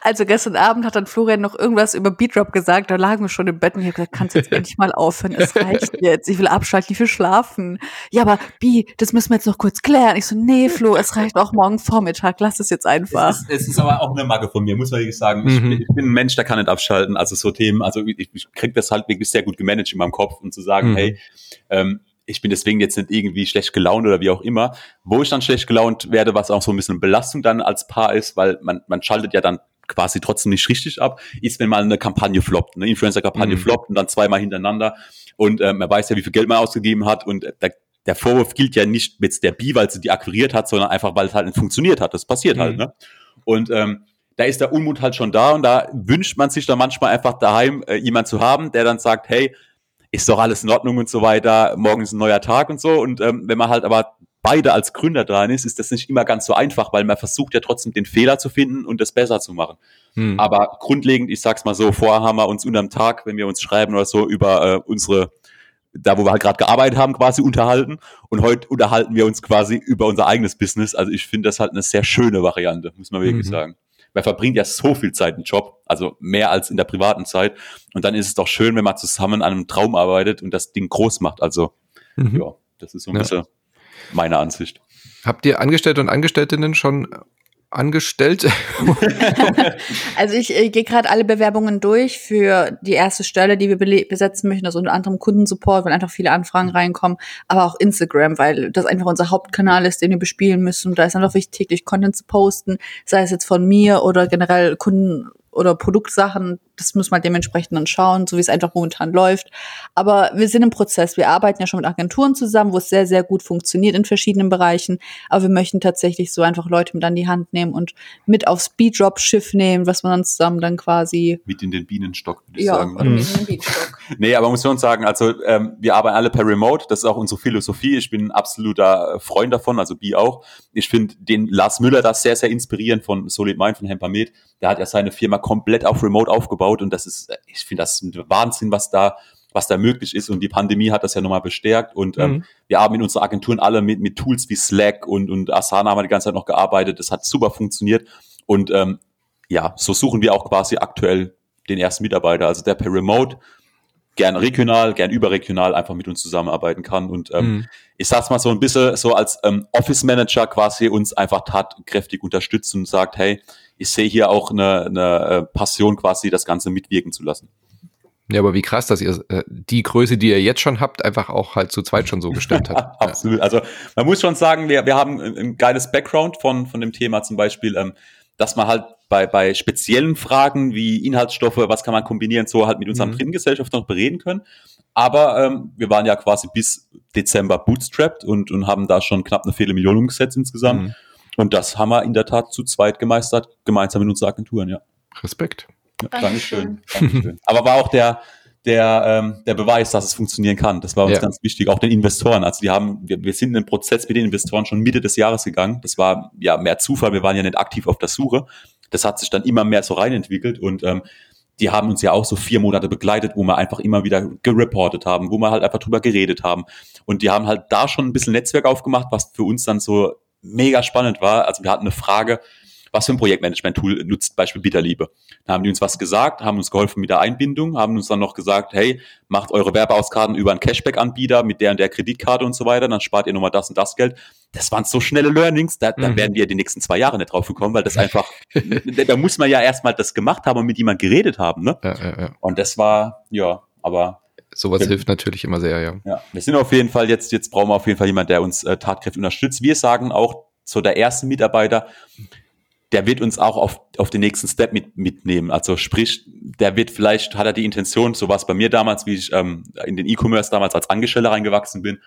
Also gestern Abend hat dann Florian noch irgendwas über Beatrop gesagt, da lagen wir schon im Bett und ich habe gesagt, kannst jetzt endlich mal aufhören, es reicht (laughs) jetzt, ich will abschalten, ich will schlafen. Ja, aber Bi, das müssen wir jetzt noch kurz klären. Ich so, nee, Flo, es reicht auch morgen Vormittag, lass es jetzt einfach. Es ist, es ist aber auch eine Macke von mir, muss man wirklich sagen. Mhm. Ich, ich, bin ein Mensch, der kann nicht abschalten, also so Themen, also ich, ich krieg das halt wirklich sehr gut gemanagt in meinem Kopf und zu sagen, mhm. hey, ähm, ich bin deswegen jetzt nicht irgendwie schlecht gelaunt oder wie auch immer. Wo ich dann schlecht gelaunt werde, was auch so ein bisschen Belastung dann als Paar ist, weil man, man schaltet ja dann quasi trotzdem nicht richtig ab, ist, wenn mal eine Kampagne floppt, eine Influencer-Kampagne mhm. floppt und dann zweimal hintereinander und äh, man weiß ja, wie viel Geld man ausgegeben hat und äh, der, der Vorwurf gilt ja nicht mit der Bi, weil sie die akquiriert hat, sondern einfach, weil es halt nicht funktioniert hat. Das passiert halt, mhm. halt, ne? Und ähm, da ist der Unmut halt schon da und da wünscht man sich dann manchmal einfach daheim äh, jemand zu haben, der dann sagt, hey, ist doch alles in Ordnung und so weiter, morgen ist ein neuer Tag und so. Und ähm, wenn man halt aber beide als Gründer dran ist, ist das nicht immer ganz so einfach, weil man versucht ja trotzdem den Fehler zu finden und das besser zu machen. Hm. Aber grundlegend, ich sag's mal so, vorher haben wir uns unterm Tag, wenn wir uns schreiben oder so, über äh, unsere, da wo wir halt gerade gearbeitet haben, quasi unterhalten. Und heute unterhalten wir uns quasi über unser eigenes Business. Also ich finde das halt eine sehr schöne Variante, muss man wirklich mhm. sagen. Man verbringt ja so viel Zeit im Job, also mehr als in der privaten Zeit. Und dann ist es doch schön, wenn man zusammen an einem Traum arbeitet und das Ding groß macht. Also, mhm. ja, das ist so ein ja. bisschen meine Ansicht. Habt ihr Angestellte und Angestelltinnen schon angestellt? (laughs) also ich, ich gehe gerade alle Bewerbungen durch für die erste Stelle, die wir besetzen möchten, also unter anderem Kundensupport, weil einfach viele Anfragen reinkommen, aber auch Instagram, weil das einfach unser Hauptkanal ist, den wir bespielen müssen. Und da ist einfach wichtig, täglich Content zu posten, sei es jetzt von mir oder generell Kunden oder Produktsachen, das muss man dementsprechend dann schauen, so wie es einfach momentan läuft. Aber wir sind im Prozess. Wir arbeiten ja schon mit Agenturen zusammen, wo es sehr, sehr gut funktioniert in verschiedenen Bereichen. Aber wir möchten tatsächlich so einfach Leute mit an die Hand nehmen und mit aufs Speeddrop-Schiff nehmen, was man dann zusammen dann quasi. Mit in den Bienenstock, würde ich ja, sagen. Oder mhm. mit in den Bienenstock. (laughs) nee, aber muss man sagen, also ähm, wir arbeiten alle per Remote. Das ist auch unsere Philosophie. Ich bin ein absoluter Freund davon, also Bi auch. Ich finde den Lars Müller das sehr, sehr inspirierend von Solid Mind, von Hempamed. Der hat ja seine Firma komplett auf Remote aufgebaut und das ist, ich finde das ein Wahnsinn, was da was da möglich ist. Und die Pandemie hat das ja nochmal bestärkt. Und ähm, mhm. wir haben in unseren Agenturen alle mit, mit Tools wie Slack und, und Asana haben wir die ganze Zeit noch gearbeitet. Das hat super funktioniert. Und ähm, ja, so suchen wir auch quasi aktuell den ersten Mitarbeiter, also der per Remote gern regional, gern überregional einfach mit uns zusammenarbeiten kann. Und ähm, mhm. ich sag's mal so ein bisschen so als ähm, Office Manager quasi uns einfach tatkräftig unterstützt und sagt, hey, ich sehe hier auch eine, eine äh, Passion quasi, das Ganze mitwirken zu lassen. Ja, aber wie krass, dass ihr äh, die Größe, die ihr jetzt schon habt, einfach auch halt zu zweit schon so gestemmt habt. (laughs) Absolut. Also man muss schon sagen, wir, wir haben ein, ein geiles Background von, von dem Thema zum Beispiel, ähm, dass man halt bei, bei speziellen Fragen wie Inhaltsstoffe, was kann man kombinieren, so halt mit unseren mhm. Printgesellschaft noch bereden können. Aber ähm, wir waren ja quasi bis Dezember bootstrapped und, und haben da schon knapp eine Viertelmillion umgesetzt insgesamt. Mhm. Und das haben wir in der Tat zu zweit gemeistert, gemeinsam mit unseren Agenturen, ja. Respekt. Ja, Dankeschön. Dankeschön. Aber war auch der, der, ähm, der Beweis, dass es funktionieren kann. Das war uns ja. ganz wichtig. Auch den Investoren. Also die haben, wir, wir sind in den Prozess mit den Investoren schon Mitte des Jahres gegangen. Das war ja mehr Zufall. Wir waren ja nicht aktiv auf der Suche. Das hat sich dann immer mehr so reinentwickelt und ähm, die haben uns ja auch so vier Monate begleitet, wo wir einfach immer wieder gereportet haben, wo wir halt einfach drüber geredet haben. Und die haben halt da schon ein bisschen Netzwerk aufgemacht, was für uns dann so mega spannend war. Also wir hatten eine Frage, was für ein Projektmanagement-Tool nutzt Beispiel Bitterliebe? Da haben die uns was gesagt, haben uns geholfen mit der Einbindung, haben uns dann noch gesagt, hey, macht eure Werbeauskarten über einen Cashback-Anbieter mit der und der Kreditkarte und so weiter, dann spart ihr nochmal das und das Geld. Das waren so schnelle Learnings, da, da mhm. werden wir die nächsten zwei Jahre nicht drauf gekommen, weil das (laughs) einfach, da muss man ja erstmal das gemacht haben und mit jemand geredet haben, ne? Ja, ja, ja. Und das war, ja, aber Sowas wir, hilft natürlich immer sehr, ja. Ja, wir sind auf jeden Fall jetzt, jetzt brauchen wir auf jeden Fall jemand, der uns äh, tatkräftig unterstützt. Wir sagen auch so der erste Mitarbeiter, der wird uns auch auf, auf den nächsten Step mit, mitnehmen. Also sprich, der wird vielleicht, hat er die Intention, so war es bei mir damals, wie ich ähm, in den E-Commerce damals als Angestellter reingewachsen bin,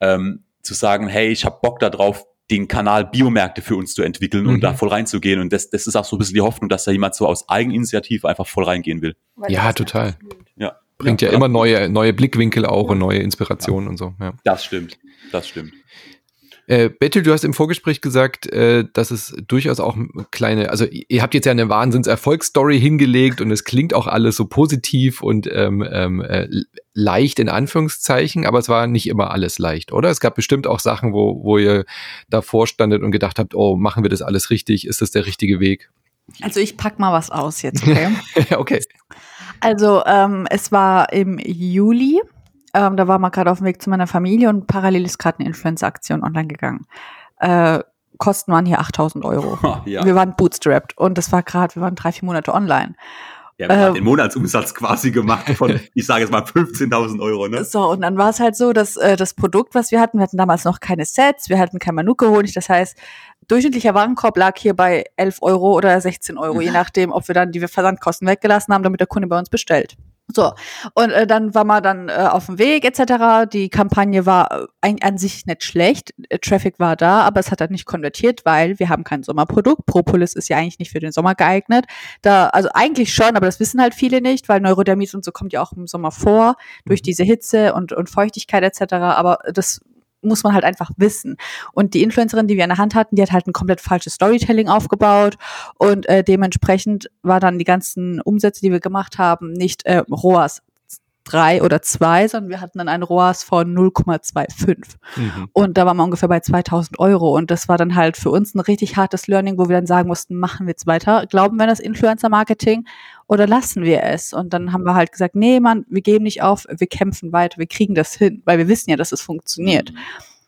ähm, zu sagen, hey, ich habe Bock darauf, den Kanal Biomärkte für uns zu entwickeln mhm. und da voll reinzugehen. Und das, das ist auch so ein bisschen die Hoffnung, dass da jemand so aus Eigeninitiative einfach voll reingehen will. Ja, total. Ja. Bringt ja, ja immer neue, neue Blickwinkel auch und neue Inspirationen ja. und so. Ja. Das stimmt. Das stimmt. Äh, Bettel, du hast im Vorgespräch gesagt, äh, dass es durchaus auch kleine, also ihr habt jetzt ja eine Wahnsinns-Erfolgsstory hingelegt und es klingt auch alles so positiv und ähm, ähm, äh, leicht in Anführungszeichen, aber es war nicht immer alles leicht, oder? Es gab bestimmt auch Sachen, wo, wo ihr davor standet und gedacht habt, oh, machen wir das alles richtig? Ist das der richtige Weg? Also ich pack mal was aus jetzt, okay? (laughs) okay. Also ähm, es war im Juli ähm, da war man gerade auf dem Weg zu meiner Familie und parallel ist gerade eine Influencer-Aktion online gegangen. Äh, Kosten waren hier 8000 Euro. (laughs) ja. Wir waren bootstrapped und das war gerade, wir waren drei, vier Monate online. Ja, wir äh, haben den Monatsumsatz quasi gemacht von, (laughs) ich sage jetzt mal 15.000 Euro, ne? So, und dann war es halt so, dass äh, das Produkt, was wir hatten, wir hatten damals noch keine Sets, wir hatten kein Manuka-Honig, das heißt, durchschnittlicher Warenkorb lag hier bei 11 Euro oder 16 Euro, je nachdem, ob wir dann die Versandkosten weggelassen haben, damit der Kunde bei uns bestellt. So, und äh, dann war man dann äh, auf dem Weg etc. Die Kampagne war äh, an sich nicht schlecht, äh, Traffic war da, aber es hat halt nicht konvertiert, weil wir haben kein Sommerprodukt. Propolis ist ja eigentlich nicht für den Sommer geeignet. Da, also eigentlich schon, aber das wissen halt viele nicht, weil Neurodermitis und so kommt ja auch im Sommer vor, durch mhm. diese Hitze und, und Feuchtigkeit etc. Aber das muss man halt einfach wissen. Und die Influencerin, die wir in der Hand hatten, die hat halt ein komplett falsches Storytelling aufgebaut und äh, dementsprechend war dann die ganzen Umsätze, die wir gemacht haben, nicht äh, ROAS drei oder zwei, sondern wir hatten dann ein ROAS von 0,25. Mhm. Und da waren wir ungefähr bei 2000 Euro. Und das war dann halt für uns ein richtig hartes Learning, wo wir dann sagen mussten, machen wir jetzt weiter? Glauben wir an das Influencer-Marketing oder lassen wir es? Und dann haben wir halt gesagt, nee, Mann, wir geben nicht auf, wir kämpfen weiter, wir kriegen das hin, weil wir wissen ja, dass es funktioniert. Mhm.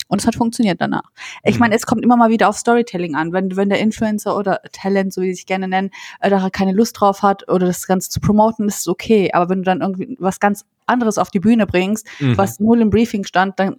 Und es hat funktioniert danach. Ich mhm. meine, es kommt immer mal wieder auf Storytelling an. Wenn, wenn der Influencer oder Talent, so wie sie sich gerne nennen, äh, da keine Lust drauf hat oder das Ganze zu promoten, ist es okay. Aber wenn du dann irgendwie was ganz anderes auf die Bühne bringst, mhm. was null im Briefing stand, dann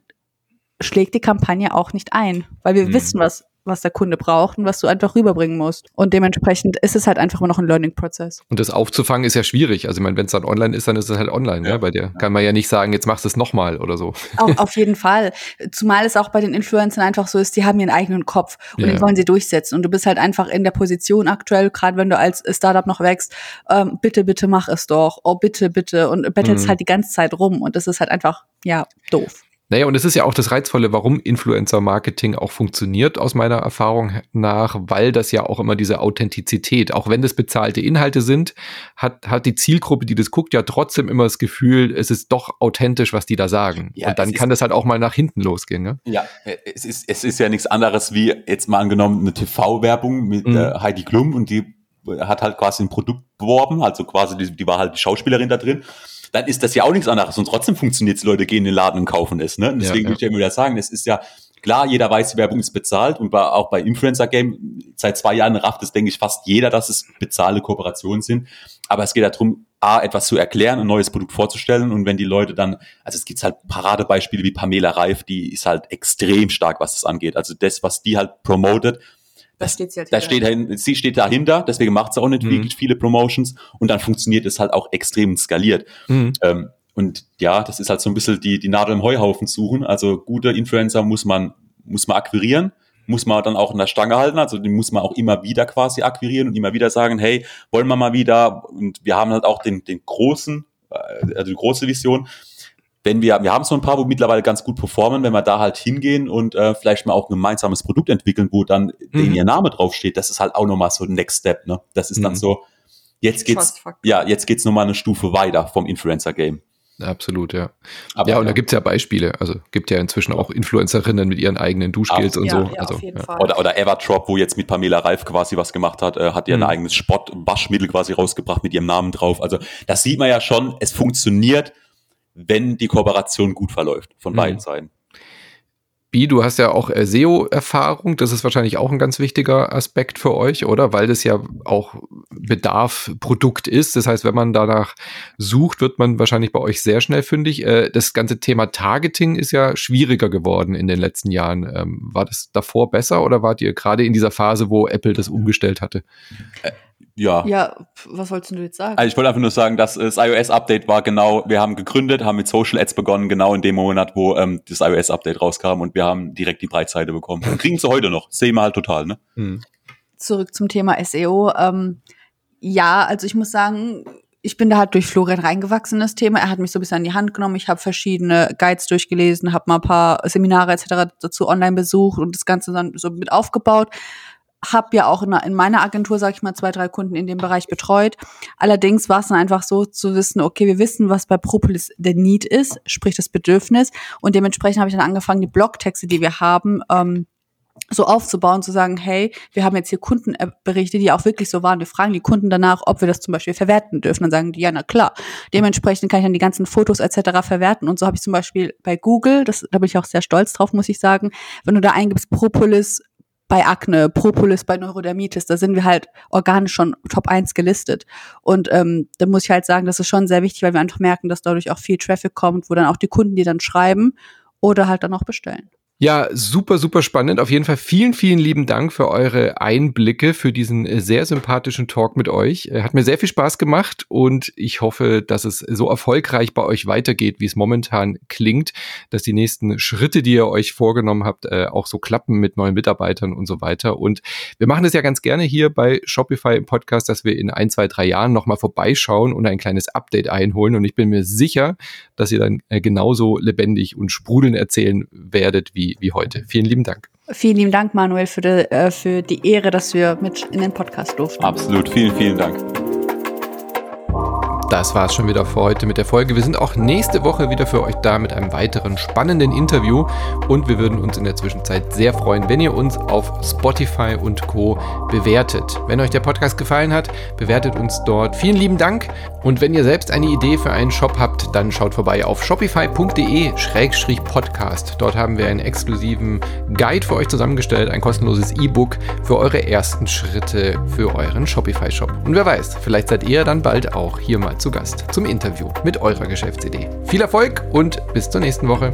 schlägt die Kampagne auch nicht ein, weil wir mhm. wissen, was was der Kunde braucht und was du einfach rüberbringen musst. Und dementsprechend ist es halt einfach immer noch ein Learning-Prozess. Und das aufzufangen ist ja schwierig. Also ich meine, wenn es dann online ist, dann ist es halt online. Ja. ja. Bei dir kann man ja nicht sagen, jetzt machst du es nochmal oder so. Auch, (laughs) auf jeden Fall. Zumal es auch bei den Influencern einfach so ist, die haben ihren eigenen Kopf und ja. den wollen sie durchsetzen. Und du bist halt einfach in der Position aktuell, gerade wenn du als Startup noch wächst, ähm, bitte, bitte mach es doch. Oh, bitte, bitte. Und bettelst mhm. halt die ganze Zeit rum. Und das ist halt einfach, ja, doof. Naja, und es ist ja auch das Reizvolle, warum Influencer-Marketing auch funktioniert, aus meiner Erfahrung nach, weil das ja auch immer diese Authentizität, auch wenn das bezahlte Inhalte sind, hat, hat die Zielgruppe, die das guckt, ja trotzdem immer das Gefühl, es ist doch authentisch, was die da sagen. Ja, und dann kann das halt auch mal nach hinten losgehen. Ne? Ja, es ist, es ist ja nichts anderes wie jetzt mal angenommen eine TV-Werbung mit mhm. äh, Heidi Klum und die hat halt quasi ein Produkt beworben, also quasi die, die war halt die Schauspielerin da drin dann ist das ja auch nichts anderes. Und trotzdem funktioniert es, Leute gehen in den Laden und kaufen es. Ne? Und deswegen ja, ja. würde ich ja immer wieder sagen, es ist ja klar, jeder weiß, die Werbung ist bezahlt und bei, auch bei Influencer Game seit zwei Jahren rafft es, denke ich, fast jeder, dass es bezahlte Kooperationen sind. Aber es geht darum, A, etwas zu erklären, ein neues Produkt vorzustellen und wenn die Leute dann, also es gibt halt Paradebeispiele wie Pamela Reif, die ist halt extrem stark, was das angeht. Also das, was die halt promotet, da steht sie halt da steht dahin, sie steht dahinter, deswegen macht sie auch nicht mhm. wirklich viele Promotions und dann funktioniert es halt auch extrem skaliert. Mhm. Ähm, und ja, das ist halt so ein bisschen die, die Nadel im Heuhaufen suchen. Also gute Influencer muss man, muss man akquirieren, muss man dann auch in der Stange halten. Also die muss man auch immer wieder quasi akquirieren und immer wieder sagen, hey, wollen wir mal wieder? Und wir haben halt auch den, den großen, äh, also die große Vision wenn wir, wir haben so ein paar, wo mittlerweile ganz gut performen, wenn wir da halt hingehen und äh, vielleicht mal auch ein gemeinsames Produkt entwickeln, wo dann mhm. ihr Name draufsteht, das ist halt auch nochmal so ein Next Step, ne? Das ist mhm. dann so, jetzt geht's, ja, jetzt geht's nochmal eine Stufe weiter vom Influencer-Game. Absolut, ja. Aber, ja, und ja. da gibt's ja Beispiele. Also gibt ja inzwischen auch Influencerinnen mit ihren eigenen Duschgels und ja, so. Ja, also, Oder, oder Everdrop, wo jetzt mit Pamela Reif quasi was gemacht hat, äh, hat ihr mhm. ein eigenes Sport-Waschmittel quasi rausgebracht mit ihrem Namen drauf. Also das sieht man ja schon, es funktioniert wenn die Kooperation gut verläuft von mhm. beiden Seiten. Bi, du hast ja auch äh, SEO-Erfahrung. Das ist wahrscheinlich auch ein ganz wichtiger Aspekt für euch, oder? Weil das ja auch Bedarf Produkt ist. Das heißt, wenn man danach sucht, wird man wahrscheinlich bei euch sehr schnell fündig. Äh, das ganze Thema Targeting ist ja schwieriger geworden in den letzten Jahren. Ähm, war das davor besser oder wart ihr gerade in dieser Phase, wo Apple das umgestellt hatte? Ja. Ja, was wolltest du jetzt sagen? Also ich wollte einfach nur sagen, dass das iOS-Update war genau, wir haben gegründet, haben mit Social Ads begonnen, genau in dem Monat, wo ähm, das iOS-Update rauskam und wir haben direkt die Breitseite bekommen. Und (laughs) kriegen sie heute noch. Sehen wir halt total, ne? Hm. Zurück zum Thema SEO. Ähm, ja, also ich muss sagen, ich bin da halt durch Florian reingewachsen, das Thema. Er hat mich so ein bisschen an die Hand genommen. Ich habe verschiedene Guides durchgelesen, habe mal ein paar Seminare etc. dazu online besucht und das Ganze dann so mit aufgebaut habe ja auch in, in meiner Agentur, sage ich mal, zwei, drei Kunden in dem Bereich betreut. Allerdings war es dann einfach so zu wissen, okay, wir wissen, was bei Propolis der Need ist, sprich das Bedürfnis. Und dementsprechend habe ich dann angefangen, die Blogtexte, die wir haben, ähm, so aufzubauen, zu sagen, hey, wir haben jetzt hier Kundenberichte, die auch wirklich so waren. Wir fragen die Kunden danach, ob wir das zum Beispiel verwerten dürfen. Dann sagen die, ja, na klar. Dementsprechend kann ich dann die ganzen Fotos etc. verwerten. Und so habe ich zum Beispiel bei Google, das, da bin ich auch sehr stolz drauf, muss ich sagen, wenn du da eingibst Propolis bei Akne, Propolis bei Neurodermitis, da sind wir halt organisch schon Top 1 gelistet. Und ähm, da muss ich halt sagen, das ist schon sehr wichtig, weil wir einfach merken, dass dadurch auch viel Traffic kommt, wo dann auch die Kunden die dann schreiben oder halt dann auch bestellen. Ja, super, super spannend. Auf jeden Fall vielen, vielen lieben Dank für eure Einblicke, für diesen äh, sehr sympathischen Talk mit euch. Äh, hat mir sehr viel Spaß gemacht und ich hoffe, dass es so erfolgreich bei euch weitergeht, wie es momentan klingt, dass die nächsten Schritte, die ihr euch vorgenommen habt, äh, auch so klappen mit neuen Mitarbeitern und so weiter. Und wir machen es ja ganz gerne hier bei Shopify im Podcast, dass wir in ein, zwei, drei Jahren nochmal vorbeischauen und ein kleines Update einholen. Und ich bin mir sicher, dass ihr dann genauso lebendig und sprudelnd erzählen werdet, wie wie, wie heute. Vielen lieben Dank. Vielen lieben Dank, Manuel, für die, äh, für die Ehre, dass wir mit in den Podcast durften. Absolut, vielen, vielen Dank. Das war es schon wieder für heute mit der Folge. Wir sind auch nächste Woche wieder für euch da mit einem weiteren spannenden Interview und wir würden uns in der Zwischenzeit sehr freuen, wenn ihr uns auf Spotify und Co bewertet. Wenn euch der Podcast gefallen hat, bewertet uns dort. Vielen lieben Dank Und wenn ihr selbst eine Idee für einen Shop habt, dann schaut vorbei auf shopify.de-podcast. Dort haben wir einen exklusiven Guide für euch zusammengestellt, ein kostenloses E-Book für eure ersten Schritte für euren Shopify-Shop. Und wer weiß, vielleicht seid ihr dann bald auch hier mal zu Gast zum Interview mit eurer Geschäftsidee. Viel Erfolg und bis zur nächsten Woche.